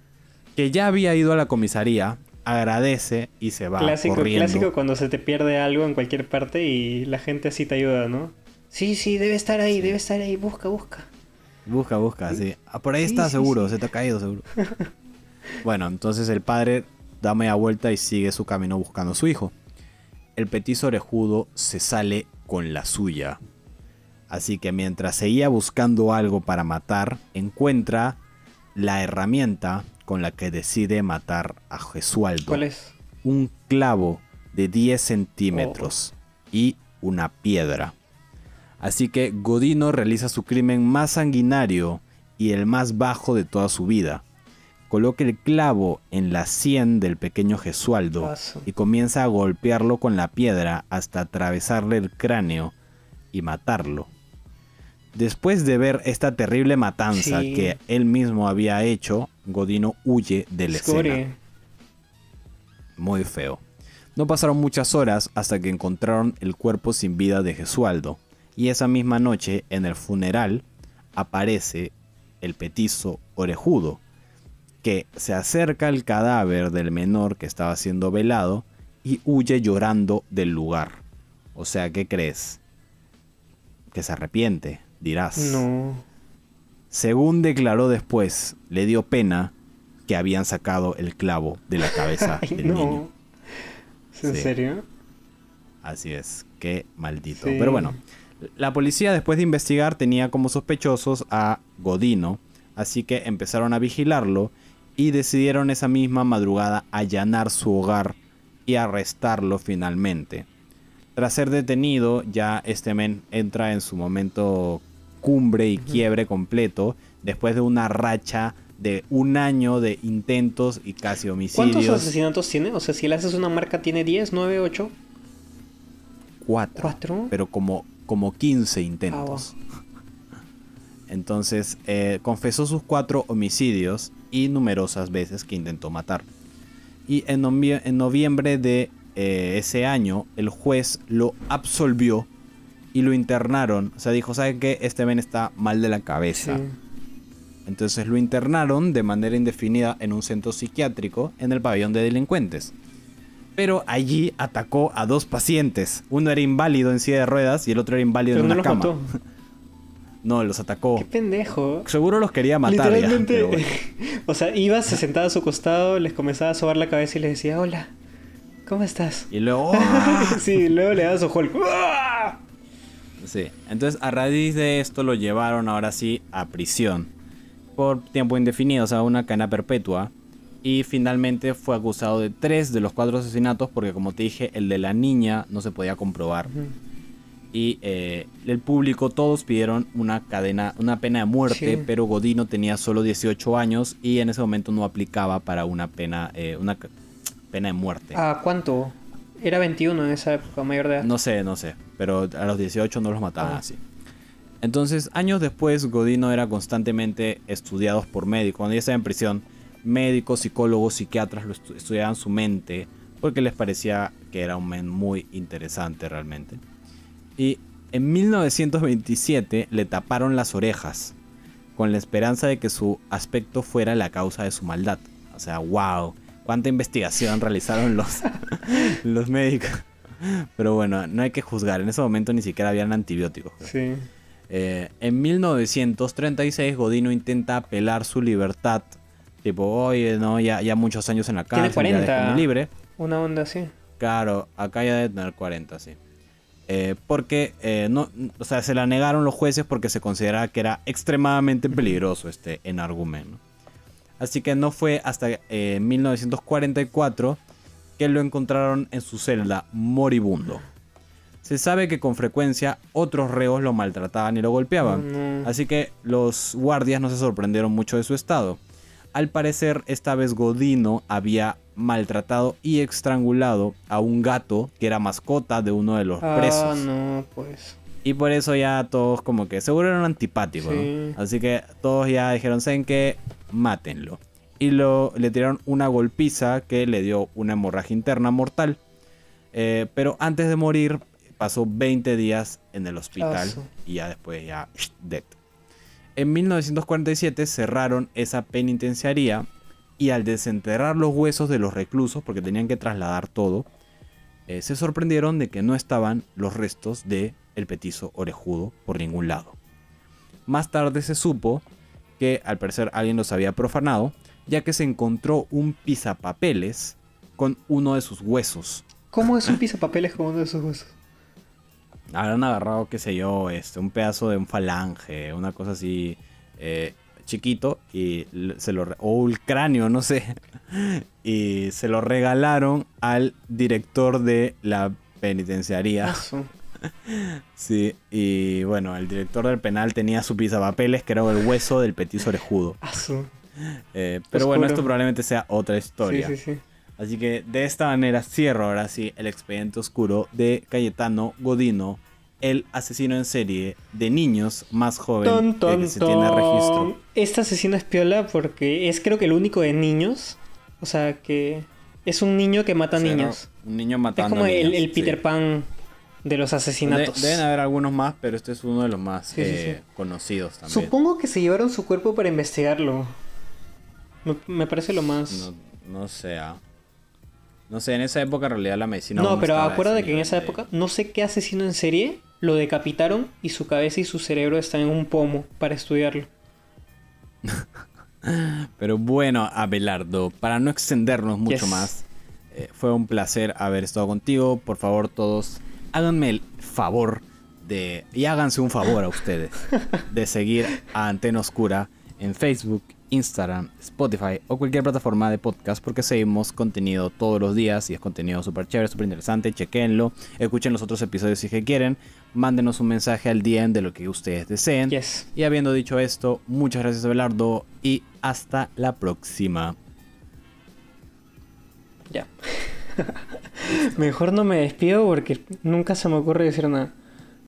Speaker 1: que ya había ido a la comisaría, agradece y se va
Speaker 2: clásico,
Speaker 1: corriendo.
Speaker 2: clásico cuando se te pierde algo en cualquier parte y la gente así te ayuda, ¿no? Sí, sí, debe estar ahí, debe estar ahí, busca, busca.
Speaker 1: Busca, busca, sí. Ah, por ahí
Speaker 2: Sí,
Speaker 1: está
Speaker 2: sí,
Speaker 1: seguro,
Speaker 2: sí.
Speaker 1: se te ha caído seguro. bueno, entonces el padre da media vuelta y sigue su camino buscando a su hijo. El petiso orejudo se sale con la suya. Así que mientras seguía buscando algo para matar, encuentra la herramienta con la que decide matar a Gesualdo.
Speaker 2: ¿Cuál es?
Speaker 1: Un clavo de 10 centímetros y una piedra. Así que Godino realiza su crimen más sanguinario y el más bajo de toda su vida. Coloca el clavo en la sien del pequeño Gesualdo y comienza a golpearlo con la piedra hasta atravesarle el cráneo y matarlo. Después de ver esta terrible matanza
Speaker 2: Sí.
Speaker 1: que él mismo había hecho, Godino huye de la escena. Muy feo. No pasaron muchas horas hasta que encontraron el cuerpo sin vida de Gesualdo. Y esa misma noche, en el funeral, aparece el petizo orejudo, que se acerca al cadáver del menor que estaba siendo velado y huye llorando del lugar. O sea, ¿qué crees? Que se arrepiente, dirás.
Speaker 2: No.
Speaker 1: Según declaró después, le dio pena que habían sacado el clavo de la cabeza
Speaker 2: Ay,
Speaker 1: del
Speaker 2: no.
Speaker 1: niño.
Speaker 2: ¿Es en
Speaker 1: Sí.
Speaker 2: serio?
Speaker 1: Así es, qué maldito.
Speaker 2: Sí.
Speaker 1: Pero bueno, la policía después de investigar tenía como sospechosos a Godino, así que empezaron a vigilarlo y decidieron esa misma madrugada allanar su hogar y arrestarlo finalmente. Tras ser detenido, ya este men entra en su momento cumbre y quiebre completo después de una racha de un año de intentos y casi homicidios.
Speaker 2: ¿Cuántos asesinatos tiene? O sea, si le haces una marca, ¿tiene 10, 9, 8?
Speaker 1: Cuatro.
Speaker 2: ¿Cuatro?
Speaker 1: pero como, como 15 intentos. Entonces, eh, confesó sus cuatro homicidios y numerosas veces que intentó matar. Y en, novie- en noviembre de eh, ese año, el juez lo absolvió y lo internaron. O sea, dijo, ¿saben qué? Este men está mal de la cabeza.
Speaker 2: Sí.
Speaker 1: Entonces lo internaron de manera indefinida en un centro psiquiátrico en el pabellón de delincuentes. Pero allí atacó a dos pacientes. Uno era inválido en silla de ruedas y el otro era inválido
Speaker 2: Pero
Speaker 1: en
Speaker 2: no
Speaker 1: una
Speaker 2: los
Speaker 1: cama.
Speaker 2: mató.
Speaker 1: No, los atacó.
Speaker 2: Qué pendejo.
Speaker 1: Seguro los quería matar ya.
Speaker 2: Literalmente.
Speaker 1: bueno.
Speaker 2: o sea, iba, se sentaba a su costado, les comenzaba a sobar la cabeza y les decía, hola, ¿cómo estás?
Speaker 1: Y luego... ¡ah!
Speaker 2: sí, luego le daba su Hulk.
Speaker 1: Sí, entonces a raíz de esto lo llevaron ahora sí a prisión por tiempo indefinido, o sea, una cadena perpetua. Y finalmente fue acusado de tres de los cuatro asesinatos porque como te dije, el de la niña no se podía comprobar. Y eh, el público, todos pidieron una cadena, una pena de muerte,
Speaker 2: Sí.
Speaker 1: pero Godino tenía solo 18 años y en ese momento no aplicaba para una pena, eh, una pena de muerte.
Speaker 2: ¿A cuánto? Era 21 en esa época, mayor de edad.
Speaker 1: No sé, no sé. Pero a los 18 no los mataban
Speaker 2: Ah.
Speaker 1: así. Entonces, años después, Godino era constantemente estudiado por médicos. Cuando ya estaba en prisión, médicos, psicólogos, psiquiatras lo estu- estudiaban su mente porque les parecía que era un men muy interesante realmente. Y en 1927 le taparon las orejas con la esperanza de que su aspecto fuera la causa de su maldad. O sea, wow, cuánta investigación realizaron los, los médicos. Pero bueno, no hay que juzgar, en ese momento ni siquiera habían antibióticos.
Speaker 2: Sí.
Speaker 1: Eh, en 1936 Godino intenta apelar su libertad. Tipo, oye, no, ya, ya muchos años en la
Speaker 2: Tiene
Speaker 1: cárcel, ya
Speaker 2: 40.
Speaker 1: déjame libre.
Speaker 2: Una onda así.
Speaker 1: Claro, acá ya debe tener 40, sí. Eh, porque, eh, no, o sea, se la negaron los jueces porque se consideraba que era extremadamente peligroso este enargumen. ¿no? Así que no fue hasta eh, 1944 que lo encontraron en su celda moribundo. Se sabe que con frecuencia otros reos lo maltrataban y lo golpeaban.
Speaker 2: No.
Speaker 1: Así que los guardias no se sorprendieron mucho de su estado. Al parecer, esta vez Godino había maltratado y estrangulado a un gato que era mascota de uno de los
Speaker 2: Ah,
Speaker 1: presos.
Speaker 2: no, pues.
Speaker 1: Y por eso ya todos como que seguro eran antipáticos. Así que todos ya dijeron, ¿saben qué? Mátenlo. Y lo, le tiraron una golpiza que le dio una hemorragia interna mortal. Eh, pero antes de morir pasó 20 días en el hospital y ya después ya dead. En 1947 cerraron esa penitenciaría y al desenterrar los huesos de los reclusos, porque tenían que trasladar todo, eh, se sorprendieron de que no estaban los restos de el petizo orejudo por ningún lado. Más tarde se supo que al parecer alguien los había profanado, ya que se encontró un pisapapeles con uno de sus huesos.
Speaker 2: ¿Cómo es un pisapapeles con uno de esos huesos?
Speaker 1: Habrán agarrado, qué sé yo, este, un pedazo de un falange, una cosa así eh, chiquito, y se lo o el cráneo, no sé, y se lo regalaron al director de la penitenciaría.
Speaker 2: Asu.
Speaker 1: Sí, y bueno, el director del penal tenía su pisapapeles, que era el hueso del petiso orejudo.
Speaker 2: Asu.
Speaker 1: Eh, pero bueno, esto probablemente sea otra historia.
Speaker 2: Sí, sí, sí.
Speaker 1: Así que de esta manera cierro ahora sí el expediente oscuro de Cayetano Godino, el asesino en serie de niños más joven
Speaker 2: Ton,
Speaker 1: de
Speaker 2: ton,
Speaker 1: que se tiene registro.
Speaker 2: Este asesino es piola porque es creo que el único de niños. O sea que es un niño que mata
Speaker 1: O sea,
Speaker 2: niños.
Speaker 1: Un niño
Speaker 2: Es
Speaker 1: matando
Speaker 2: como el,
Speaker 1: niños,
Speaker 2: el Peter
Speaker 1: sí.
Speaker 2: Pan de los asesinatos.
Speaker 1: De- deben haber algunos más, pero este es uno de los más
Speaker 2: sí,
Speaker 1: eh,
Speaker 2: sí.
Speaker 1: conocidos también.
Speaker 2: Supongo que se llevaron su cuerpo para investigarlo. Me, me parece lo más.
Speaker 1: No, no sé. ah. No sé, en esa época en realidad la medicina.
Speaker 2: No, pero acuérdate que en esa época, no sé qué asesino en serie, lo decapitaron y su cabeza y su cerebro están en un pomo para estudiarlo.
Speaker 1: Pero bueno, Abelardo, para no extendernos mucho
Speaker 2: Yes.
Speaker 1: más, eh, fue un placer haber estado contigo. Por favor, todos, háganme el favor de. Y háganse un favor a ustedes de seguir a Antena Oscura en Facebook, Instagram, Spotify o cualquier plataforma de podcast porque seguimos contenido todos los días y es contenido súper chévere, súper interesante. Chequenlo, escuchen los otros episodios si es que quieren. Mándenos un mensaje al DM de lo que ustedes deseen.
Speaker 2: Yes.
Speaker 1: Y habiendo dicho esto, muchas gracias Abelardo y hasta la próxima.
Speaker 2: Ya. Mejor no me despido porque nunca se me ocurre decir nada.